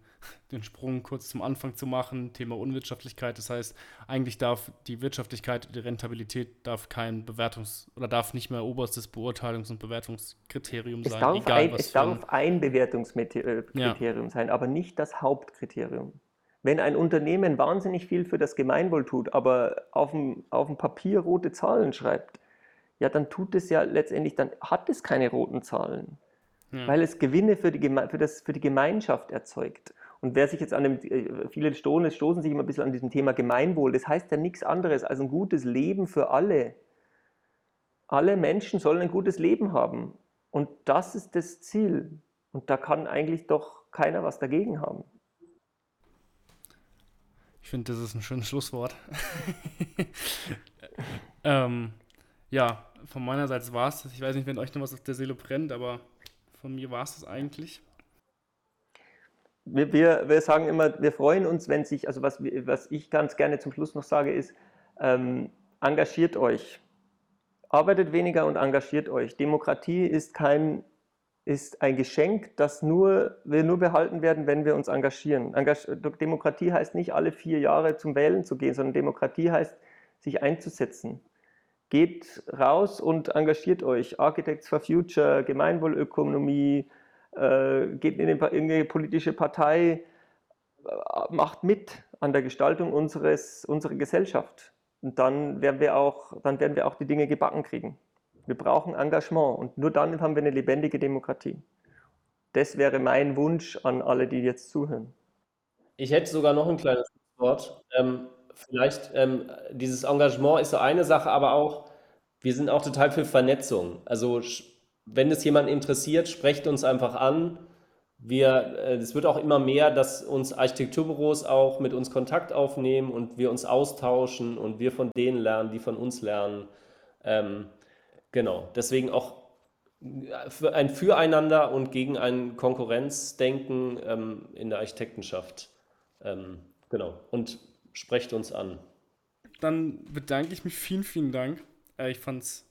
den Sprung kurz zum Anfang zu machen, Thema Unwirtschaftlichkeit. Das heißt, eigentlich darf die Wirtschaftlichkeit, die Rentabilität darf kein Bewertungs- oder darf nicht mehr oberstes Beurteilungs- und Bewertungskriterium es sein. Darf egal, ein, es darf ein Bewertungskriterium ja. sein, aber nicht das Hauptkriterium. Wenn ein Unternehmen wahnsinnig viel für das Gemeinwohl tut, aber auf dem, auf dem Papier rote Zahlen schreibt, ja, dann tut es ja letztendlich, dann hat es keine roten Zahlen, ja. weil es Gewinne für die, für, das, für die Gemeinschaft erzeugt. Und wer sich jetzt an dem, äh, viele stoßen, stoßen sich immer ein bisschen an diesem Thema Gemeinwohl, das heißt ja nichts anderes als ein gutes Leben für alle. Alle Menschen sollen ein gutes Leben haben. Und das ist das Ziel. Und da kann eigentlich doch keiner was dagegen haben. Ich finde, das ist ein schönes Schlusswort. ähm, ja, von meiner Seite war es das. Ich weiß nicht, wenn euch noch was auf der Seele brennt, aber von mir war es das eigentlich wir, wir, wir sagen immer, wir freuen uns, wenn sich, also was, was ich ganz gerne zum Schluss noch sage, ist, ähm, engagiert euch. Arbeitet weniger und engagiert euch. Demokratie ist kein ist ein Geschenk, das nur, wir nur behalten werden, wenn wir uns engagieren. Engag Demokratie heißt nicht alle vier Jahre zum Wählen zu gehen, sondern Demokratie heißt, sich einzusetzen. Geht raus und engagiert euch. Architects for Future, Gemeinwohlökonomie, äh, geht in eine politische Partei, äh, macht mit an der Gestaltung unseres, unserer Gesellschaft. Und dann werden, wir auch, dann werden wir auch die Dinge gebacken kriegen. Wir brauchen Engagement und nur dann haben wir eine lebendige Demokratie. Das wäre mein Wunsch an alle, die jetzt zuhören. Ich hätte sogar noch ein kleines Wort. Ähm, vielleicht, ähm, dieses Engagement ist so eine Sache, aber auch, wir sind auch total für Vernetzung. Also wenn es jemand interessiert, sprecht uns einfach an. Wir, äh, es wird auch immer mehr, dass uns Architekturbüros auch mit uns Kontakt aufnehmen und wir uns austauschen und wir von denen lernen, die von uns lernen. Ähm, genau, deswegen auch für ein Füreinander und gegen ein Konkurrenzdenken ähm, in der Architektenschaft. Ähm, genau, und sprecht uns an. Dann bedanke ich mich vielen, vielen Dank. Äh, ich fand es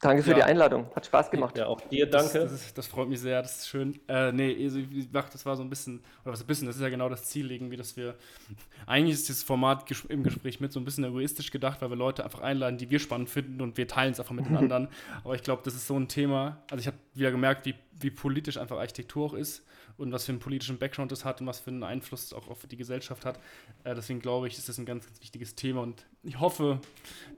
Danke für ja. die Einladung. Hat Spaß gemacht. Ja, auch dir danke. Das, das, ist, das freut mich sehr, das ist schön. Äh, nee, also, das war so ein bisschen, oder was ein bisschen, das ist ja genau das Ziel irgendwie, dass wir, eigentlich ist dieses Format im Gespräch mit so ein bisschen egoistisch gedacht, weil wir Leute einfach einladen, die wir spannend finden und wir teilen es einfach mit den anderen. Aber ich glaube, das ist so ein Thema, also ich habe wieder gemerkt, wie, wie politisch einfach Architektur auch ist und was für einen politischen Background es hat und was für einen Einfluss auch auf die Gesellschaft hat. Äh, deswegen glaube ich, ist das ein ganz, ganz wichtiges Thema und ich hoffe,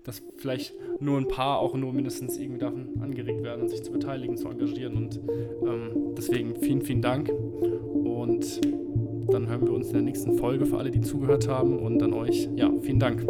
dass vielleicht nur ein paar auch nur mindestens irgendwie davon angeregt werden sich zu beteiligen, zu engagieren. Und ähm, deswegen vielen, vielen Dank und dann hören wir uns in der nächsten Folge für alle, die zugehört haben und an euch, ja, vielen Dank.